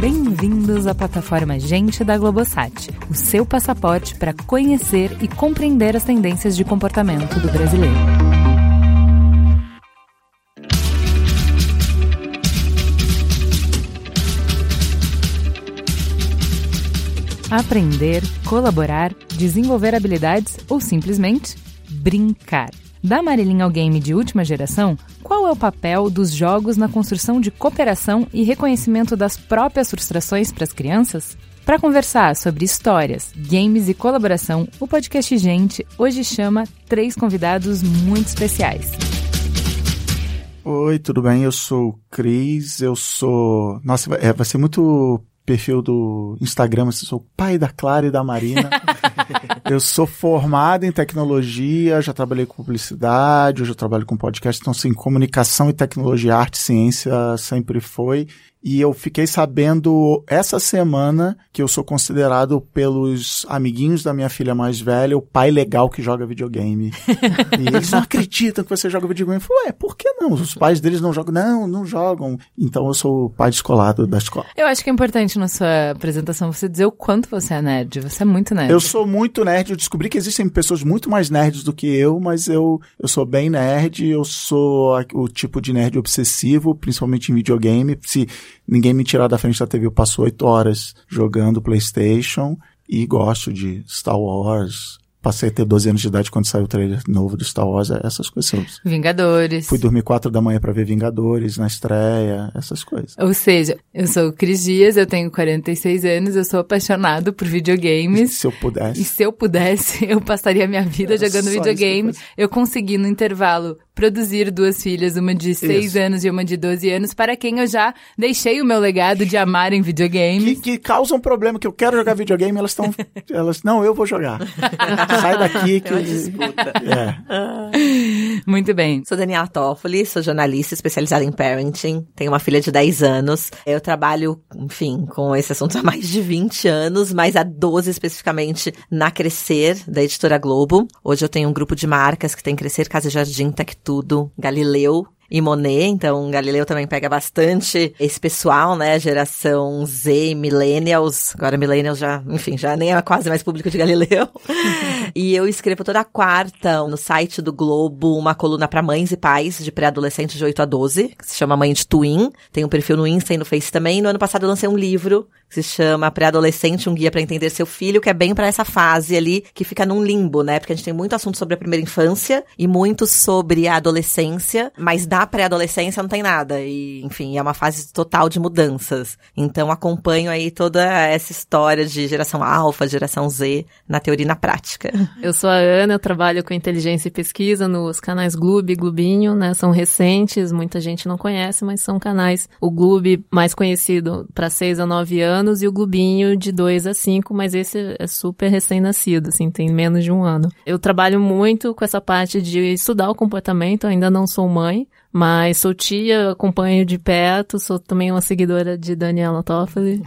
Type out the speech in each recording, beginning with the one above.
Bem-vindos à plataforma Gente da Globosat, o seu passaporte para conhecer e compreender as tendências de comportamento do brasileiro. Aprender, colaborar, desenvolver habilidades ou simplesmente brincar. Da Marilyn ao game de última geração, qual é o papel dos jogos na construção de cooperação e reconhecimento das próprias frustrações para as crianças? Para conversar sobre histórias, games e colaboração, o podcast Gente hoje chama três convidados muito especiais. Oi, tudo bem? Eu sou o Cris, eu sou. Nossa, é, vai ser muito perfil do Instagram, eu sou o pai da Clara e da Marina. eu sou formado em tecnologia, já trabalhei com publicidade, hoje eu trabalho com podcast, então sim, comunicação e tecnologia, arte, ciência sempre foi. E eu fiquei sabendo essa semana que eu sou considerado pelos amiguinhos da minha filha mais velha o pai legal que joga videogame. e eles não acreditam que você joga videogame. Eu falei, ué, por que não? Os pais deles não jogam. Não, não jogam. Então eu sou o pai descolado da escola. Eu acho que é importante na sua apresentação você dizer o quanto você é nerd. Você é muito nerd. Eu sou muito nerd. Eu descobri que existem pessoas muito mais nerds do que eu, mas eu, eu sou bem nerd. Eu sou o tipo de nerd obsessivo, principalmente em videogame. Se ninguém me tirar da frente da TV. Eu passo oito horas jogando PlayStation e gosto de Star Wars, Passei a ter 12 anos de idade quando saiu o trailer novo do Star Wars, essas coisas. Vingadores. Fui dormir 4 da manhã para ver Vingadores na estreia, essas coisas. Ou seja, eu sou o Cris Dias, eu tenho 46 anos, eu sou apaixonado por videogames. Se eu pudesse. E se eu pudesse, eu passaria minha vida jogando videogame. Eu consegui no intervalo produzir duas filhas, uma de 6 anos e uma de 12 anos, para quem eu já deixei o meu legado de amar em videogames. Que, que causam problema, que eu quero jogar videogame, elas estão. elas, não, eu vou jogar. Sai daqui que. É. Muito bem. Sou Daniela Toffoli, sou jornalista especializada em parenting. Tenho uma filha de 10 anos. Eu trabalho, enfim, com esse assunto há mais de 20 anos, mas há 12 especificamente na Crescer, da editora Globo. Hoje eu tenho um grupo de marcas que tem Crescer, Casa Jardim, Tech Tudo, Galileu e Monet, então Galileu também pega bastante esse pessoal, né, geração Z, millennials, agora millennials já, enfim, já nem é quase mais público de Galileu. e eu escrevo toda quarta no site do Globo uma coluna para mães e pais de pré-adolescentes de 8 a 12, que se chama Mãe de Twin. Tem um perfil no Insta e no Face também. No ano passado eu lancei um livro que se chama Pré-adolescente, um guia para entender seu filho, que é bem para essa fase ali que fica num limbo, né? Porque a gente tem muito assunto sobre a primeira infância e muito sobre a adolescência, mas pré-adolescência não tem nada. E, enfim, é uma fase total de mudanças. Então acompanho aí toda essa história de geração alfa, geração Z, na teoria e na prática. Eu sou a Ana, eu trabalho com inteligência e pesquisa nos canais Gloob e Glubinho, né? São recentes, muita gente não conhece, mas são canais. O Gloob mais conhecido para 6 a 9 anos anos e o Glubinho de 2 a 5, mas esse é super recém-nascido, assim, tem menos de um ano. Eu trabalho muito com essa parte de estudar o comportamento, ainda não sou mãe, mas sou tia, acompanho de perto, sou também uma seguidora de Daniela Toffoli.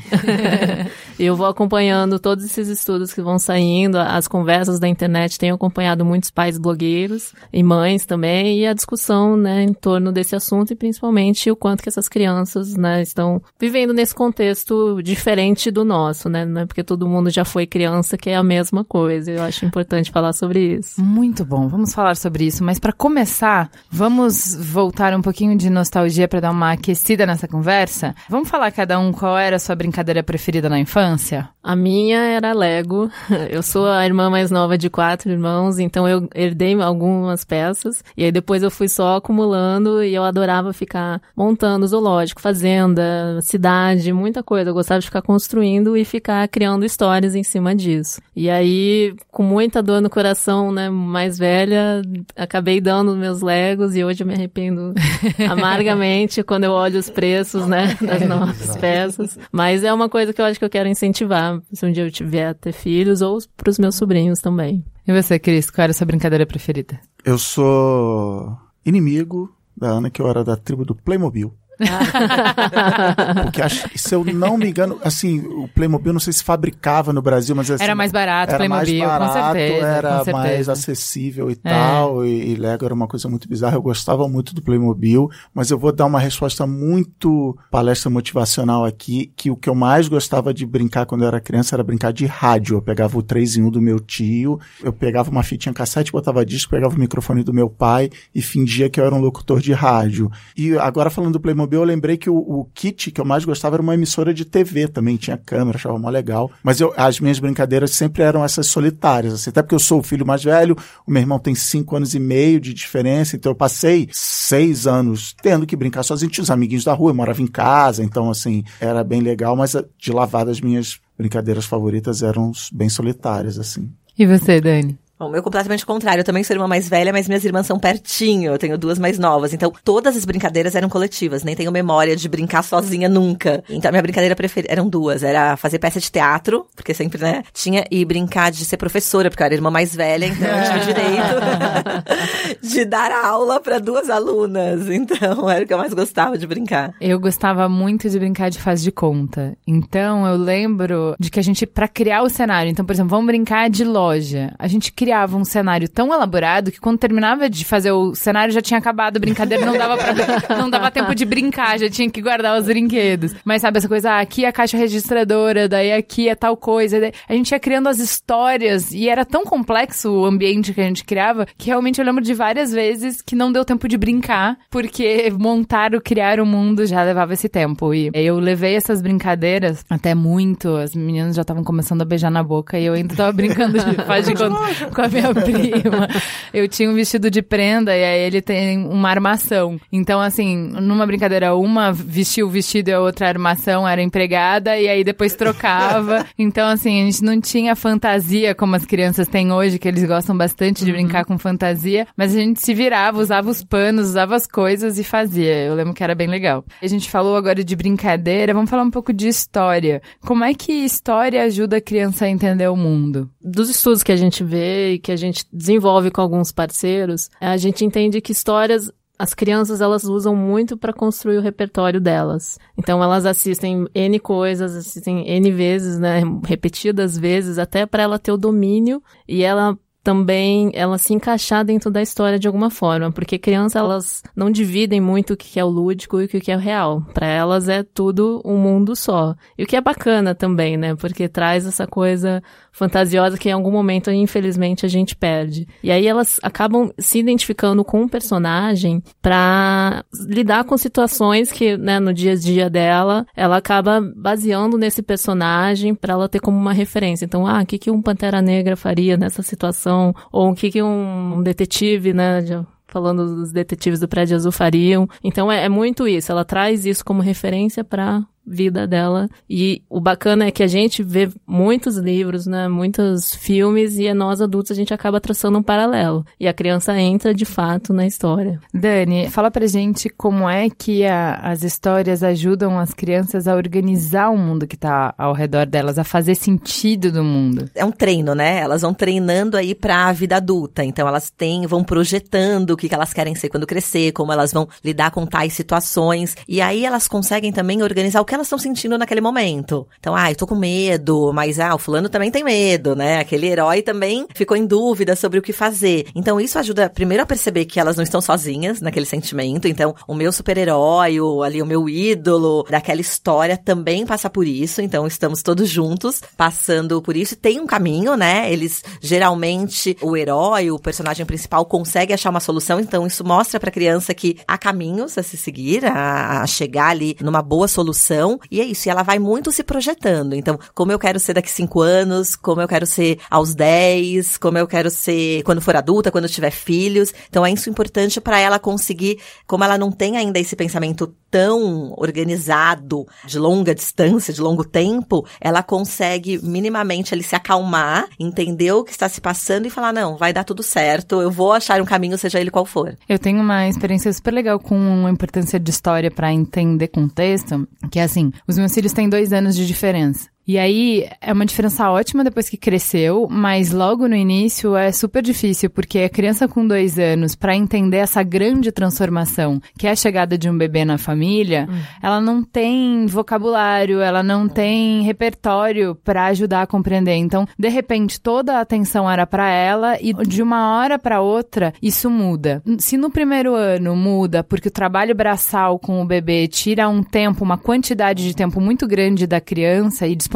e eu vou acompanhando todos esses estudos que vão saindo, as conversas da internet, tenho acompanhado muitos pais blogueiros e mães também, e a discussão, né, em torno desse assunto e principalmente o quanto que essas crianças, né, estão vivendo nesse contexto diferente do nosso, né, não é porque todo mundo já foi criança que é a mesma coisa. Eu acho importante falar sobre isso. Muito bom, vamos falar sobre isso, mas para começar, vamos voltar voltar um pouquinho de nostalgia para dar uma aquecida nessa conversa, vamos falar cada um qual era a sua brincadeira preferida na infância? A minha era Lego. Eu sou a irmã mais nova de quatro irmãos, então eu herdei algumas peças e aí depois eu fui só acumulando e eu adorava ficar montando zoológico, fazenda, cidade, muita coisa. Eu gostava de ficar construindo e ficar criando histórias em cima disso. E aí, com muita dor no coração, né, mais velha, acabei dando meus Legos e hoje eu me arrependo amargamente quando eu olho os preços, né, das novas peças. Mas é uma coisa que eu acho que eu quero incentivar se um dia eu tiver a ter filhos ou para os meus sobrinhos também. E você, Cris, qual era a sua brincadeira preferida? Eu sou inimigo da Ana, que eu era da tribo do Playmobil. Porque acho, se eu não me engano, assim, o Playmobil não sei se fabricava no Brasil, mas assim, era mais barato, era Playmobil, mais barato, com certeza, era com mais acessível e tal, e, e Lego era uma coisa muito bizarra. Eu gostava muito do Playmobil, mas eu vou dar uma resposta muito palestra motivacional aqui, que o que eu mais gostava de brincar quando eu era criança era brincar de rádio. Eu pegava o 3 em 1 do meu tio, eu pegava uma fitinha cassete, botava disco, pegava o microfone do meu pai e fingia que eu era um locutor de rádio. E agora falando do Playmobil, eu lembrei que o, o kit que eu mais gostava era uma emissora de TV também, tinha câmera, achava mó legal. Mas eu, as minhas brincadeiras sempre eram essas solitárias, assim, até porque eu sou o filho mais velho, o meu irmão tem cinco anos e meio de diferença, então eu passei seis anos tendo que brincar sozinho, tinha os amiguinhos da rua, eu morava em casa, então assim, era bem legal, mas de lavada as minhas brincadeiras favoritas eram bem solitárias, assim. E você, Dani? Bom, meu completamente contrário. Eu também sou irmã mais velha, mas minhas irmãs são pertinho. Eu tenho duas mais novas. Então, todas as brincadeiras eram coletivas. Nem tenho memória de brincar sozinha nunca. Então, minha brincadeira preferida eram duas. Era fazer peça de teatro, porque sempre, né? Tinha, e brincar de ser professora, porque eu era irmã mais velha, então eu tinha direito de dar aula para duas alunas. Então, era o que eu mais gostava de brincar. Eu gostava muito de brincar de faz de conta. Então, eu lembro de que a gente, para criar o cenário, então, por exemplo, vamos brincar de loja. A gente criava um cenário tão elaborado que quando terminava de fazer o cenário já tinha acabado a brincadeira, não dava pra, não dava tempo de brincar, já tinha que guardar os brinquedos. Mas sabe essa coisa, ah, aqui é a caixa registradora, daí aqui é tal coisa. Daí a gente ia criando as histórias e era tão complexo o ambiente que a gente criava que realmente eu lembro de várias vezes que não deu tempo de brincar, porque montar ou criar o mundo já levava esse tempo. E eu levei essas brincadeiras até muito, as meninas já estavam começando a beijar na boca e eu ainda tava brincando de faz de conta com a minha prima. Eu tinha um vestido de prenda e aí ele tem uma armação. Então, assim, numa brincadeira, uma vestia o vestido e a outra armação era empregada e aí depois trocava. Então, assim, a gente não tinha fantasia como as crianças têm hoje, que eles gostam bastante de brincar com fantasia, mas a gente se virava, usava os panos, usava as coisas e fazia. Eu lembro que era bem legal. A gente falou agora de brincadeira, vamos falar um pouco de história. Como é que história ajuda a criança a entender o mundo? Dos estudos que a gente vê, e que a gente desenvolve com alguns parceiros, a gente entende que histórias as crianças elas usam muito para construir o repertório delas. Então elas assistem N coisas, assistem N vezes, né, repetidas vezes, até para ela ter o domínio e ela também ela se encaixar dentro da história de alguma forma, porque crianças elas não dividem muito o que é o lúdico e o que é o real. Para elas é tudo um mundo só. E o que é bacana também, né? Porque traz essa coisa fantasiosa que em algum momento, infelizmente, a gente perde. E aí elas acabam se identificando com um personagem para lidar com situações que, né, no dia a dia dela, ela acaba baseando nesse personagem para ela ter como uma referência. Então, ah, o que, que um Pantera Negra faria nessa situação? Ou o que, que um detetive, né, falando dos detetives do Prédio Azul fariam. Então é, é muito isso. Ela traz isso como referência para vida dela. E o bacana é que a gente vê muitos livros, né, muitos filmes e nós adultos a gente acaba traçando um paralelo. E a criança entra de fato na história. Dani, fala pra gente como é que a, as histórias ajudam as crianças a organizar o mundo que tá ao redor delas, a fazer sentido do mundo. É um treino, né? Elas vão treinando aí pra vida adulta. Então elas têm, vão projetando o que, que elas querem ser quando crescer, como elas vão lidar com tais situações. E aí elas conseguem também organizar o que elas estão sentindo naquele momento. Então, ah, eu tô com medo, mas ah, o fulano também tem medo, né? Aquele herói também ficou em dúvida sobre o que fazer. Então, isso ajuda primeiro a perceber que elas não estão sozinhas naquele sentimento. Então, o meu super-herói, ali o meu ídolo daquela história também passa por isso. Então, estamos todos juntos passando por isso. Tem um caminho, né? Eles geralmente o herói, o personagem principal consegue achar uma solução. Então, isso mostra para a criança que há caminhos a se seguir, a, a chegar ali numa boa solução e é isso, e ela vai muito se projetando. Então, como eu quero ser daqui cinco anos, como eu quero ser aos 10, como eu quero ser quando for adulta, quando tiver filhos. Então, é isso importante para ela conseguir, como ela não tem ainda esse pensamento tão organizado, de longa distância, de longo tempo, ela consegue minimamente ali se acalmar, entender o que está se passando e falar: não, vai dar tudo certo, eu vou achar um caminho, seja ele qual for. Eu tenho uma experiência super legal com a importância de história para entender contexto, que é assim, os meus filhos têm dois anos de diferença. E aí é uma diferença ótima depois que cresceu, mas logo no início é super difícil, porque a criança com dois anos, para entender essa grande transformação que é a chegada de um bebê na família, hum. ela não tem vocabulário, ela não tem repertório para ajudar a compreender. Então, de repente, toda a atenção era para ela e de uma hora para outra isso muda. Se no primeiro ano muda porque o trabalho braçal com o bebê tira um tempo, uma quantidade de tempo muito grande da criança e disponibilidade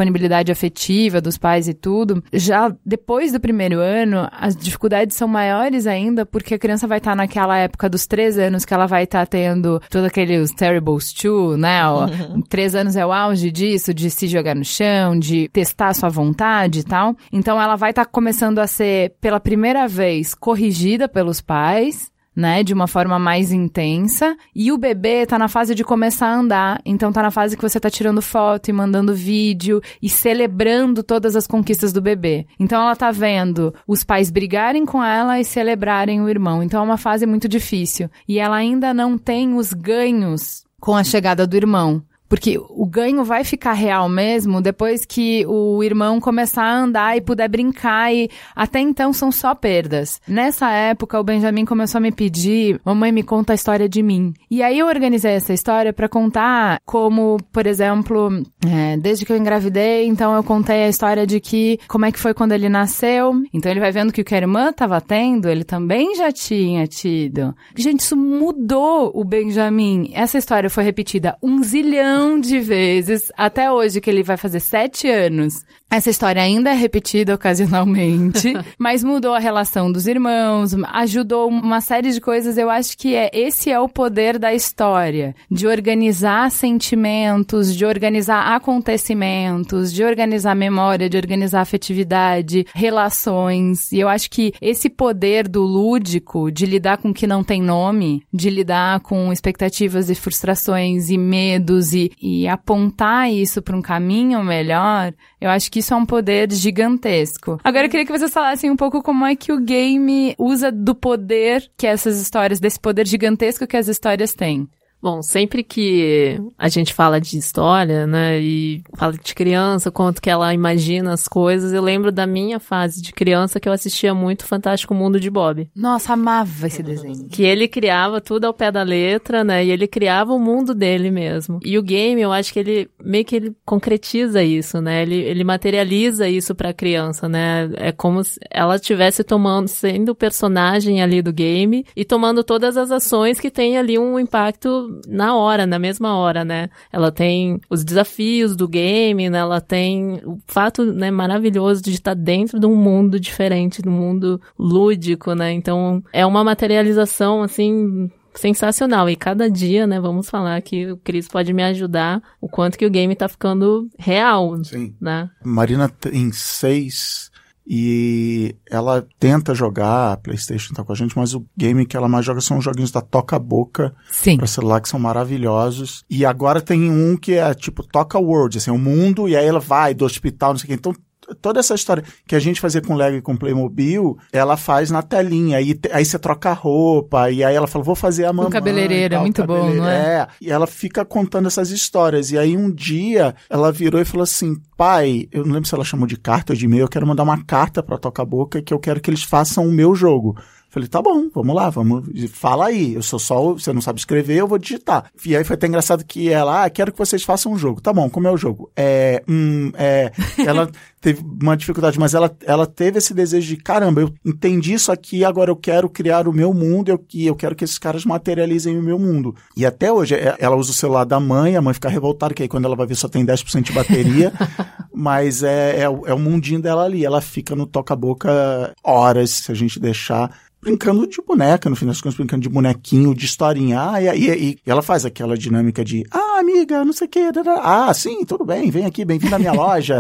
afetiva dos pais e tudo, já depois do primeiro ano, as dificuldades são maiores ainda porque a criança vai estar tá naquela época dos três anos que ela vai estar tá tendo todo aqueles terribles two, né? Uhum. Três anos é o auge disso, de se jogar no chão, de testar sua vontade e tal. Então ela vai estar tá começando a ser, pela primeira vez, corrigida pelos pais né, de uma forma mais intensa, e o bebê tá na fase de começar a andar, então tá na fase que você tá tirando foto e mandando vídeo e celebrando todas as conquistas do bebê. Então ela tá vendo os pais brigarem com ela e celebrarem o irmão. Então é uma fase muito difícil. E ela ainda não tem os ganhos com a chegada do irmão. Porque o ganho vai ficar real mesmo depois que o irmão começar a andar e puder brincar e até então são só perdas. Nessa época o Benjamin começou a me pedir, mamãe me conta a história de mim. E aí eu organizei essa história para contar como, por exemplo, é, desde que eu engravidei, então eu contei a história de que como é que foi quando ele nasceu. Então ele vai vendo que o que a irmã estava tendo, ele também já tinha tido. Gente, isso mudou o Benjamin. Essa história foi repetida um zilhão milhão de vezes, até hoje, que ele vai fazer sete anos. Essa história ainda é repetida ocasionalmente, mas mudou a relação dos irmãos, ajudou uma série de coisas. Eu acho que é esse é o poder da história, de organizar sentimentos, de organizar acontecimentos, de organizar memória, de organizar afetividade, relações. E eu acho que esse poder do lúdico, de lidar com o que não tem nome, de lidar com expectativas e frustrações e medos e e, apontar isso para um caminho melhor, eu acho que isso é um poder gigantesco. Agora eu queria que vocês falassem um pouco como é que o game usa do poder que essas histórias, desse poder gigantesco que as histórias têm. Bom, sempre que a gente fala de história, né, e fala de criança, quanto que ela imagina as coisas, eu lembro da minha fase de criança que eu assistia muito Fantástico Mundo de Bob. Nossa, amava esse desenho. Que ele criava tudo ao pé da letra, né, e ele criava o mundo dele mesmo. E o game, eu acho que ele meio que ele concretiza isso, né, ele, ele materializa isso pra criança, né, é como se ela estivesse tomando, sendo o personagem ali do game e tomando todas as ações que tem ali um impacto na hora, na mesma hora, né? Ela tem os desafios do game, né? Ela tem o fato, né, maravilhoso de estar dentro de um mundo diferente, de um mundo lúdico, né? Então, é uma materialização, assim, sensacional. E cada dia, né, vamos falar que o Cris pode me ajudar o quanto que o game tá ficando real, Sim. né? Marina tem seis e ela tenta jogar PlayStation tá com a gente, mas o game que ela mais joga são os joguinhos da Toca Boca para celular que são maravilhosos. E agora tem um que é tipo Toca World, assim, o um mundo e aí ela vai do hospital, não sei o que. Então toda essa história que a gente fazia com Lego e com Playmobil, ela faz na telinha. Aí, aí você troca a roupa, e aí ela fala, vou fazer a mamãe. O cabeleireiro, é muito bom, não é? É, e ela fica contando essas histórias. E aí um dia ela virou e falou assim, pai, eu não lembro se ela chamou de carta ou de e-mail, eu quero mandar uma carta pra Toca Boca que eu quero que eles façam o meu jogo. Falei, tá bom, vamos lá, vamos, fala aí. Eu sou só, você não sabe escrever, eu vou digitar. E aí foi até engraçado que ela, ah, quero que vocês façam um jogo. Tá bom, como é o jogo? É, hum, é, ela teve uma dificuldade, mas ela, ela teve esse desejo de, caramba, eu entendi isso aqui, agora eu quero criar o meu mundo, eu, eu quero que esses caras materializem o meu mundo. E até hoje, é, ela usa o celular da mãe, a mãe fica revoltada, que aí quando ela vai ver só tem 10% de bateria, mas é, é, é o mundinho dela ali, ela fica no toca-boca horas, se a gente deixar brincando de boneca, no fim das contas, brincando de bonequinho, de historinha. Ah, e, e, e ela faz aquela dinâmica de, ah, amiga, não sei o que, ah, sim, tudo bem, vem aqui, bem-vindo à minha loja.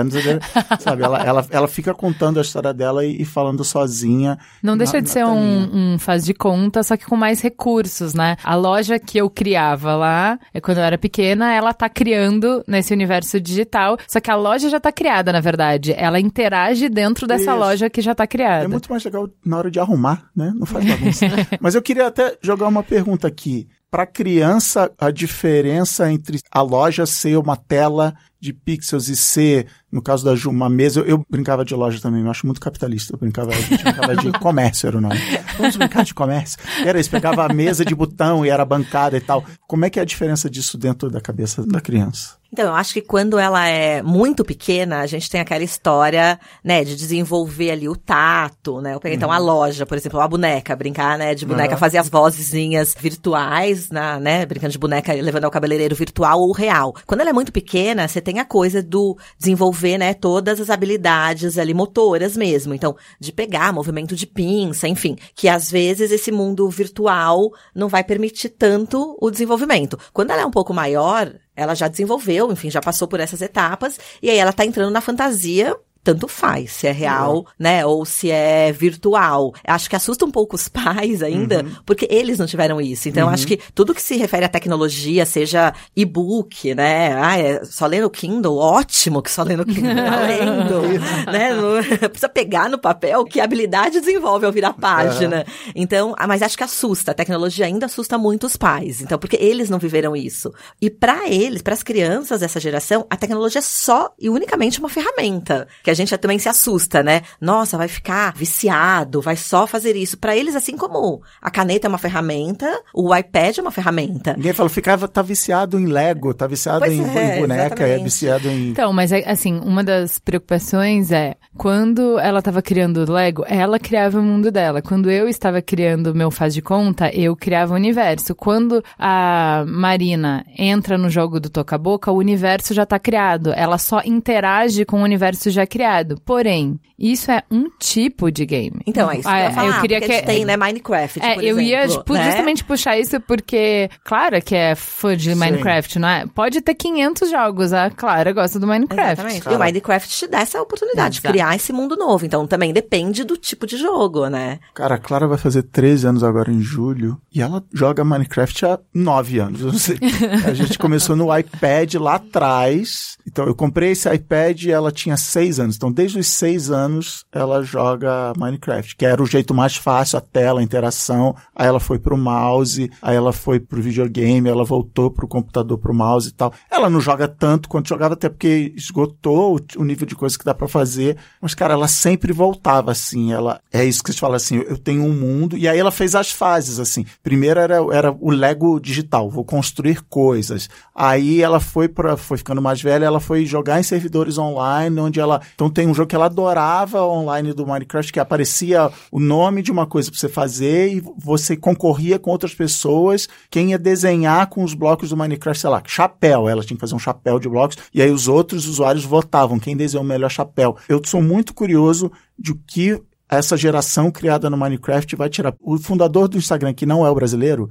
Sabe, ela, ela, ela fica contando a história dela e, e falando sozinha. Não deixa na, de ser um, um, faz de conta, só que com mais recursos, né? A loja que eu criava lá, é quando eu era pequena, ela tá criando nesse universo digital, só que a loja já tá criada, na verdade. Ela interage dentro dessa Isso. loja que já tá criada. É muito mais legal na hora de arrumar, né? Não faz bagunça. Mas eu queria até jogar uma pergunta aqui. Para criança, a diferença entre a loja ser uma tela de pixels e ser No caso da Ju, uma mesa, eu, eu brincava de loja também, eu acho muito capitalista. Eu brincava, brincava de comércio, era o nome. Vamos brincar de comércio. Era isso, pegava a mesa de botão e era bancada e tal. Como é que é a diferença disso dentro da cabeça da criança? Então, eu acho que quando ela é muito pequena, a gente tem aquela história, né, de desenvolver ali o tato, né? Eu peguei, então, a loja, por exemplo, a boneca, brincar, né, de boneca, Uhum. fazer as vozezinhas virtuais, na, né, brincando de boneca, levando ao cabeleireiro virtual ou real. Quando ela é muito pequena, você tem a coisa do desenvolver, né, todas as habilidades ali motoras mesmo. Então, de pegar movimento de pinça, enfim, que às vezes esse mundo virtual não vai permitir tanto o desenvolvimento. Quando ela é um pouco maior, ela já desenvolveu, enfim, já passou por essas etapas, e aí ela tá entrando na fantasia. Tanto faz, se é real, né, ou se é virtual. Acho que assusta um pouco os pais ainda, porque eles não tiveram isso. Então, acho que tudo que se refere à tecnologia, seja e-book, né, ah, é só lendo o Kindle, ótimo que só lendo o Kindle, tá lendo, né, não- precisa pegar no papel, que habilidade desenvolve ao virar página. Então, ah, mas acho que assusta, a tecnologia ainda assusta muito os pais, então, porque eles não viveram isso. E para eles, para as crianças dessa geração, a tecnologia é só e unicamente uma ferramenta, que a gente também se assusta, né? Nossa, vai ficar viciado, vai só fazer isso. Para eles, assim como a caneta é uma ferramenta, o iPad é uma ferramenta. Ninguém falou, ficava, tá viciado em Lego, tá viciado Pois em, é, em boneca, é exatamente. viciado em. Então, mas é, assim, uma das preocupações é quando ela estava criando o Lego, ela criava o mundo dela. Quando eu estava criando o meu faz de conta, eu criava o universo. Quando a Marina entra no jogo do Toca Boca, o universo já está criado. Ela só interage com o universo já criado. Porém, isso é um tipo de game. Então, é isso que Ah, eu ia falar, eu queria porque a gente que tem, né, Minecraft, é, por eu ia exemplo, tipo, né? justamente puxar isso porque, claro que é fã de Minecraft, não é? Pode ter 500 jogos, a Clara gosta do Minecraft. Exatamente. Cara. E o Minecraft te dá essa oportunidade de Exato. criar esse mundo novo. Então também depende do tipo de jogo, né? Cara, a Clara vai fazer 13 anos agora em julho e ela joga Minecraft há 9 anos. Eu não sei. A gente começou no iPad lá atrás. Então eu comprei esse iPad e ela tinha 6 anos. Então desde os 6 anos ela joga Minecraft, que era o jeito mais fácil, a tela, a interação. Aí ela foi pro mouse, aí ela foi pro videogame, ela voltou pro computador, pro mouse e tal. Ela não joga tanto quanto jogava, até porque esgotou o, nível de coisa que dá pra fazer. Mas, cara, ela sempre voltava assim. Ela é isso que você fala assim: eu tenho um mundo. E aí ela fez as fases assim. Primeiro era, era o Lego digital, vou construir coisas. Aí ela foi para foi ficando mais velha, ela foi jogar em servidores online, onde ela então tem um jogo que ela adorava online do Minecraft que aparecia o nome de uma coisa para você fazer e você concorria com outras pessoas. Quem ia desenhar com os blocos do Minecraft, sei lá, chapéu, ela tinha que fazer um chapéu de blocos e aí os outros usuários votavam quem desenhou o melhor chapéu. Eu sou muito curioso de o que essa geração criada no Minecraft vai tirar. O fundador do Instagram, que não é o brasileiro,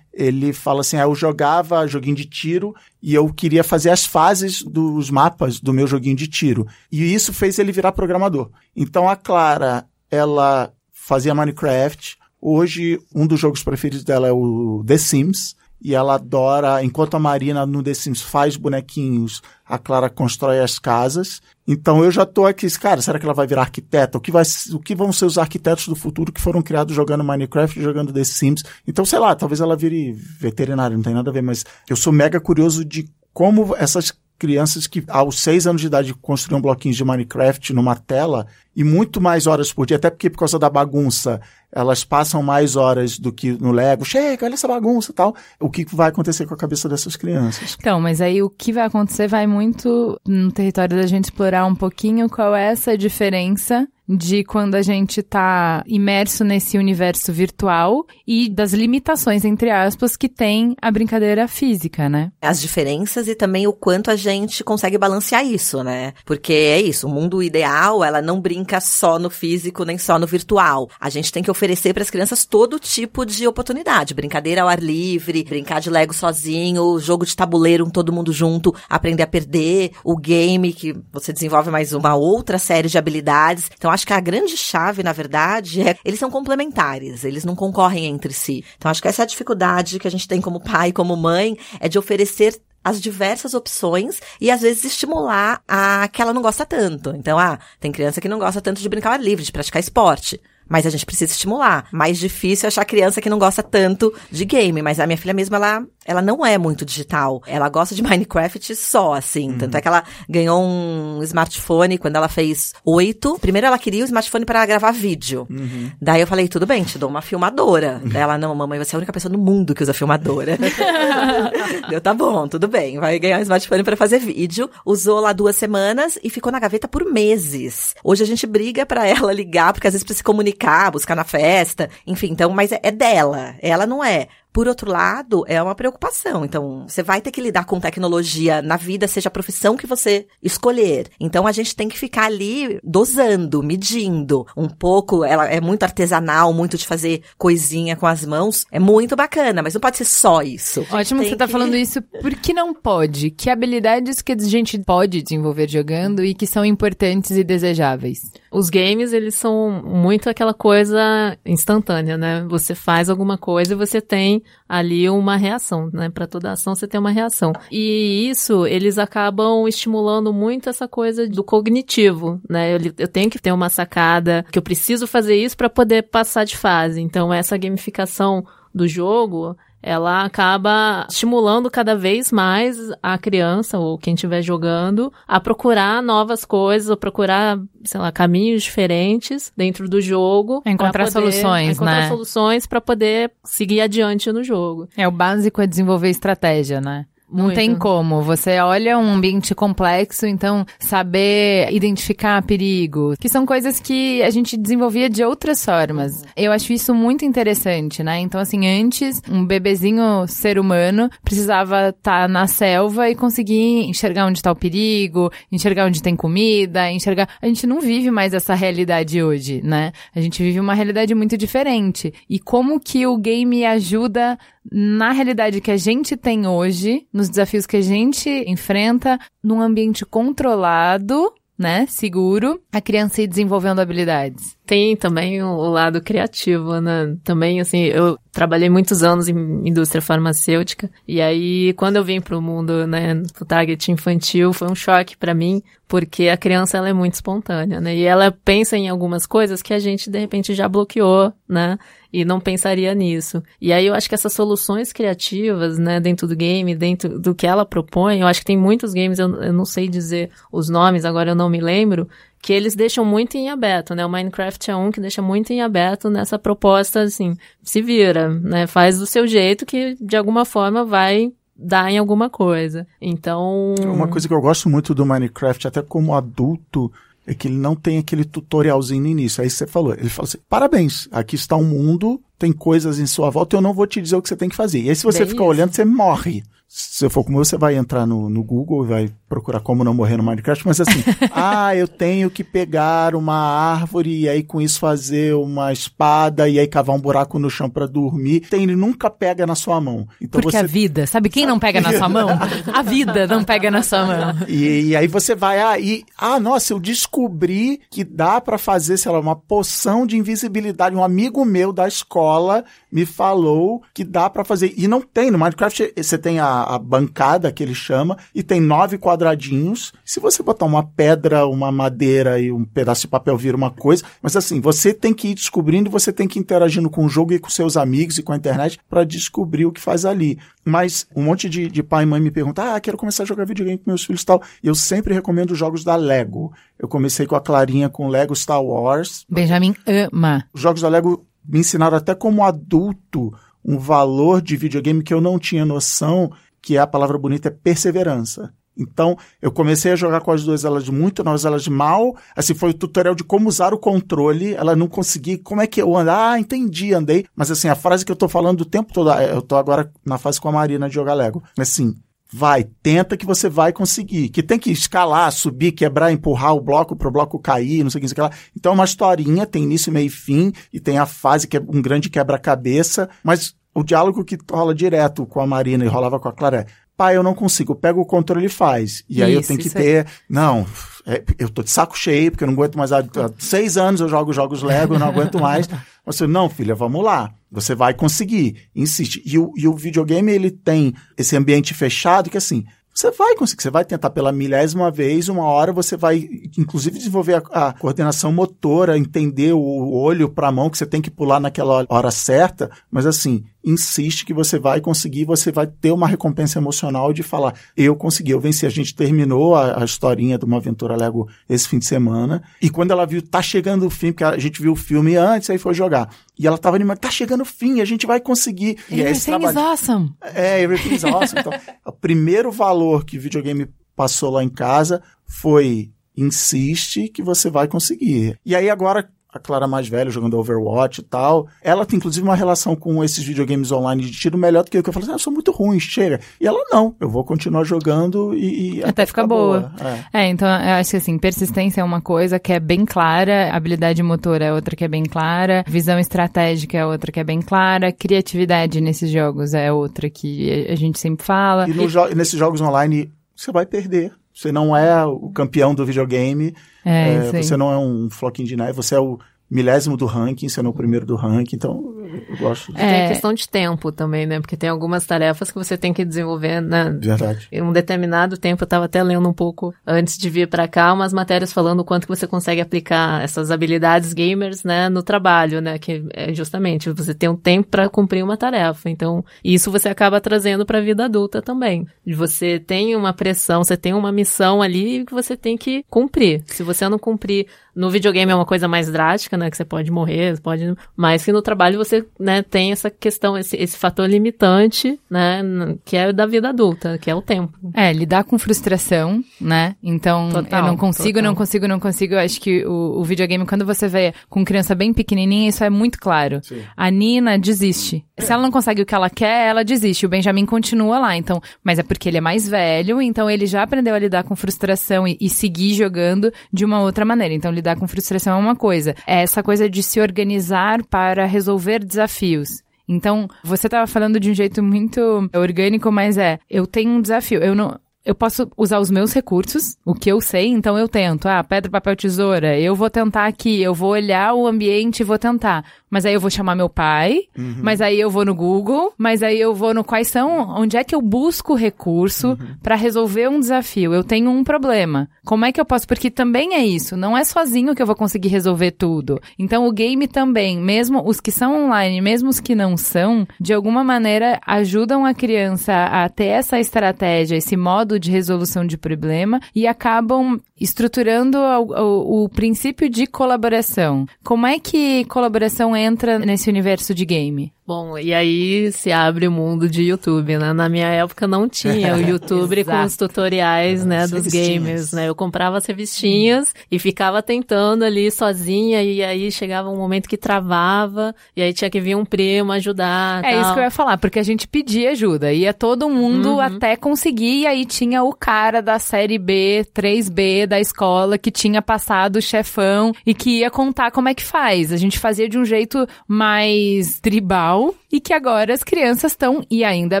ele fala assim: ah, eu jogava joguinho de tiro e eu queria fazer as fases dos mapas do meu joguinho de tiro. E isso fez ele virar programador. Então a Clara, ela fazia Minecraft. Hoje, um dos jogos preferidos dela é o The Sims. E ela adora, enquanto a Marina no The Sims faz bonequinhos, a Clara constrói as casas. Então eu já tô aqui, cara, será que ela vai virar arquiteta? O que, vai, o que vão ser os arquitetos do futuro que foram criados jogando Minecraft, jogando The Sims? Então, sei lá, talvez ela vire veterinária, não tem nada a ver, mas eu sou mega curioso de como essas crianças que aos seis anos de idade construíam bloquinhos de Minecraft numa tela e muito mais horas por dia, até porque por causa da bagunça elas passam mais horas do que no Lego. Chega, olha essa bagunça e tal. O que vai acontecer com a cabeça dessas crianças? Então, mas aí o que vai acontecer vai muito no território da gente explorar um pouquinho qual é essa diferença de quando a gente tá imerso nesse universo virtual e das limitações, entre aspas, que tem a brincadeira física, né? As diferenças e também o quanto a gente consegue balancear isso, né? Porque é isso, o mundo ideal, ela não brinca só no físico nem só no virtual. A gente tem que oferecer para as crianças todo tipo de oportunidade, brincadeira ao ar livre, brincar de Lego sozinho, jogo de tabuleiro com todo mundo junto, aprender a perder, o game que você desenvolve mais uma outra série de habilidades. Então acho que a grande chave, na verdade, é eles são complementares, eles não concorrem entre si. Então acho que essa é a dificuldade que a gente tem como pai, como mãe, é de oferecer as diversas opções e às vezes estimular a que ela não gosta tanto. Então, ah, tem criança que não gosta tanto de brincar ao ar livre, de praticar esporte. Mas a gente precisa estimular. Mais difícil é achar criança que não gosta tanto de game. Mas a minha filha mesmo, ela ela não é muito digital. Ela gosta de Minecraft só, assim. Uhum. Tanto é que ela ganhou um smartphone quando ela fez oito. Primeiro ela queria o smartphone para gravar vídeo. Uhum. Daí eu falei, tudo bem, te dou uma filmadora. Daí ela, não, mamãe, você é a única pessoa no mundo que usa filmadora. Deu, tá bom, tudo bem. Vai ganhar um smartphone para fazer vídeo. Usou lá duas semanas e ficou na gaveta por meses. Hoje a gente briga para ela ligar, porque às vezes precisa se comunicar, buscar na festa. Enfim, então, mas é, é dela. Ela não é. Por outro lado, é uma preocupação. Então, você vai ter que lidar com tecnologia na vida, seja a profissão que você escolher. Então, a gente tem que ficar ali dosando, medindo um pouco. Ela é muito artesanal, muito de fazer coisinha com as mãos. É muito bacana, mas não pode ser só isso. Ótimo que você tá que... falando isso. Por que não pode? Que habilidades que a gente pode desenvolver jogando e que são importantes e desejáveis? Os games, eles são muito aquela coisa instantânea, né? Você faz alguma coisa e você tem ali uma reação, né? Para toda ação você tem uma reação. E isso, eles acabam estimulando muito essa coisa do cognitivo, né? Eu, eu tenho que ter uma sacada, que eu preciso fazer isso para poder passar de fase. Então, essa gamificação do jogo, ela acaba estimulando cada vez mais a criança ou quem estiver jogando a procurar novas coisas, ou procurar, sei lá, caminhos diferentes dentro do jogo. encontrar poder, soluções, encontrar né? soluções para poder seguir adiante no jogo. É o básico é desenvolver estratégia, né? Não Muito. tem como. Você olha um ambiente complexo, então saber identificar perigo, que são coisas que a gente desenvolvia de outras formas. Eu acho isso muito interessante, né? Então, assim, antes, um bebezinho ser humano precisava estar tá na selva e conseguir enxergar onde está o perigo, enxergar onde tem comida, enxergar. A gente não vive mais essa realidade hoje, né? A gente vive uma realidade muito diferente. E como que o game ajuda na realidade que a gente tem hoje, nos desafios que a gente enfrenta, num ambiente controlado, né, seguro, a criança ir desenvolvendo habilidades. Tem também o lado criativo, né? Também, assim, eu trabalhei muitos anos em indústria farmacêutica e aí quando eu vim para o mundo, né, pro target infantil, foi um choque para mim, porque a criança ela é muito espontânea, né? E ela pensa em algumas coisas que a gente de repente já bloqueou, né? E não pensaria nisso. E aí eu acho que essas soluções criativas, né, dentro do game, dentro do que ela propõe, eu acho que tem muitos games, eu, eu não sei dizer os nomes, agora eu não me lembro, que eles deixam muito em aberto, né? O Minecraft é um que deixa muito em aberto nessa proposta, assim, se vira, né? Faz do seu jeito que de alguma forma vai dar em alguma coisa. Então. Uma coisa que eu gosto muito do Minecraft, até como adulto, é que ele não tem aquele tutorialzinho no início. Aí você falou, ele fala assim: parabéns, aqui está um mundo, tem coisas em sua volta, eu não vou te dizer o que você tem que fazer. E aí, se você Bem ficar isso. olhando, você morre se for como você vai entrar no, no Google e vai procurar como não morrer no Minecraft, mas assim, ah, eu tenho que pegar uma árvore e aí com isso fazer uma espada e aí cavar um buraco no chão para dormir. Tem, ele nunca pega na sua mão. Então Porque você... a vida, sabe quem não pega na sua mão? A vida não pega na sua mão. E, e aí você vai, ah, e, ah, nossa, eu descobri que dá para fazer, sei lá, uma poção de invisibilidade. Um amigo meu da escola me falou que dá para fazer. E não tem, no Minecraft você tem a a, bancada que ele chama, e tem nove quadradinhos. Se você botar uma pedra, uma madeira e um pedaço de papel, vira uma coisa. Mas assim, você tem que ir descobrindo, você tem que ir interagindo com o jogo e com seus amigos e com a internet para descobrir o que faz ali. Mas um monte de, de pai e mãe me perguntam: ah, quero começar a jogar videogame com meus filhos e tal. Eu sempre recomendo jogos da Lego. Eu comecei com a Clarinha com Lego Star Wars. Benjamin ama. Os jogos da Lego me ensinaram até como adulto um valor de videogame que eu não tinha noção que é a palavra bonita é perseverança. Então, eu comecei a jogar com as duas elas muito, nós elas mal. Assim, foi o tutorial de como usar o controle. Ela não conseguia. Como é que eu ando? Ah, entendi, andei. Mas assim, a frase que eu tô falando o tempo todo, eu tô agora na fase com a Marina de jogar Lego. Assim, vai, tenta que você vai conseguir. Que tem que escalar, subir, quebrar, empurrar o bloco para o bloco cair, não sei o que, não sei o que lá. Então é uma historinha, tem início, meio e fim, e tem a fase que é um grande quebra-cabeça, mas o diálogo que rola direto com a Marina e rolava com a Clara é: pai, eu não consigo, pega o controle e faz. E isso, aí eu tenho que ter. Não, é, eu tô de saco cheio, porque eu não aguento mais. Há, há seis anos eu jogo jogos Lego, eu não aguento mais. Você, não, filha, vamos lá. Você vai conseguir. Insiste. E o, e o videogame, ele tem esse ambiente fechado que, assim, você vai conseguir, você vai tentar pela milésima vez, uma hora você vai, inclusive, desenvolver a, a coordenação motora, entender o olho para a mão que você tem que pular naquela hora certa, mas assim, insiste que você vai conseguir, você vai ter uma recompensa emocional de falar, eu consegui, eu venci. A gente terminou a, a historinha de uma aventura Lego esse fim de semana, e quando ela viu, tá chegando o fim, porque a gente viu o filme antes, aí foi jogar. E ela tava animada, tá chegando o fim, a gente vai conseguir. E é esse Everything is awesome. É, Everything is awesome. Então, o primeiro valor que o videogame passou lá em casa foi insiste que você vai conseguir. E aí agora a Clara mais velha jogando Overwatch e tal, ela tem inclusive uma relação com esses videogames online de tiro melhor do que eu, que eu falo assim, ah, eu sou muito ruim, chega. E ela não, eu vou continuar jogando e, e Até ficar boa. É. É, então eu acho que assim, persistência é uma coisa que é bem clara, habilidade motora é outra que é bem clara, visão estratégica é outra que é bem clara, criatividade nesses jogos é outra que a gente sempre fala. E no jo- nesses jogos online, você vai perder. Você não é o campeão do videogame, É, é, você não é um floquinho de neve, você é o milésimo do ranking, você não é o primeiro do ranking, então eu gosto de Tem a É. questão de tempo também, né? Porque tem algumas tarefas que você tem que desenvolver, né? verdade. Em um determinado tempo, eu estava até lendo um pouco antes de vir para cá, umas matérias falando o quanto que você consegue aplicar essas habilidades gamers, né, no trabalho, né, que é justamente você tem um tempo para cumprir uma tarefa. Então, isso você acaba trazendo para a vida adulta também. Você tem uma pressão, você tem uma missão ali que você tem que cumprir. Se você não cumprir no videogame é uma coisa mais drástica, né, que você pode morrer, pode, mas que no trabalho você, né, tem essa questão, esse, esse fator limitante, né, que é da vida adulta, que é o tempo. É, lidar com frustração, né? Então, Total, eu não consigo, total. não consigo, não consigo. Eu acho que o, o videogame, quando você vê com criança bem pequenininha, isso é muito claro. Sim. A Nina desiste. Se ela não consegue o que ela quer, ela desiste. O Benjamin continua lá, então, mas é porque ele é mais velho, então ele já aprendeu a lidar com frustração e, e seguir jogando de uma outra maneira. Então, lidar com frustração é uma coisa. É essa coisa de se organizar para resolver desafios. Então, você estava falando de um jeito muito orgânico, mas é, eu tenho um desafio. Eu não. Eu posso usar os meus recursos, o que eu sei, então eu tento. Ah, pedra, papel, tesoura. Eu vou tentar aqui, eu vou olhar o ambiente e vou tentar. Mas aí eu vou chamar meu pai, mas aí eu vou no Google, mas aí eu vou no quais são, onde é que eu busco recurso pra resolver um desafio. Eu tenho um problema. Como é que eu posso? Porque também é isso, não é sozinho que eu vou conseguir resolver tudo. Então o game também, mesmo os que são online, mesmo os que não são, de alguma maneira ajudam a criança a ter essa estratégia, esse modo de resolução de problema e acabam estruturando o, o- o princípio de colaboração. Como é que colaboração entra nesse universo de game? Bom, e aí se abre o mundo de YouTube, né? Na minha época não tinha o YouTube com os tutoriais, né, As dos gamers, né? Eu comprava as revistinhas e ficava tentando ali sozinha e aí chegava um momento que travava e aí tinha que vir um primo ajudar, É tal. isso que eu ia falar, porque a gente pedia ajuda. Ia todo mundo até conseguir, e aí tinha o cara da série B, 3B da escola, que tinha passado o chefão e que ia contar como é que faz. A gente fazia de um jeito mais tribal Frau e que agora as crianças estão, e ainda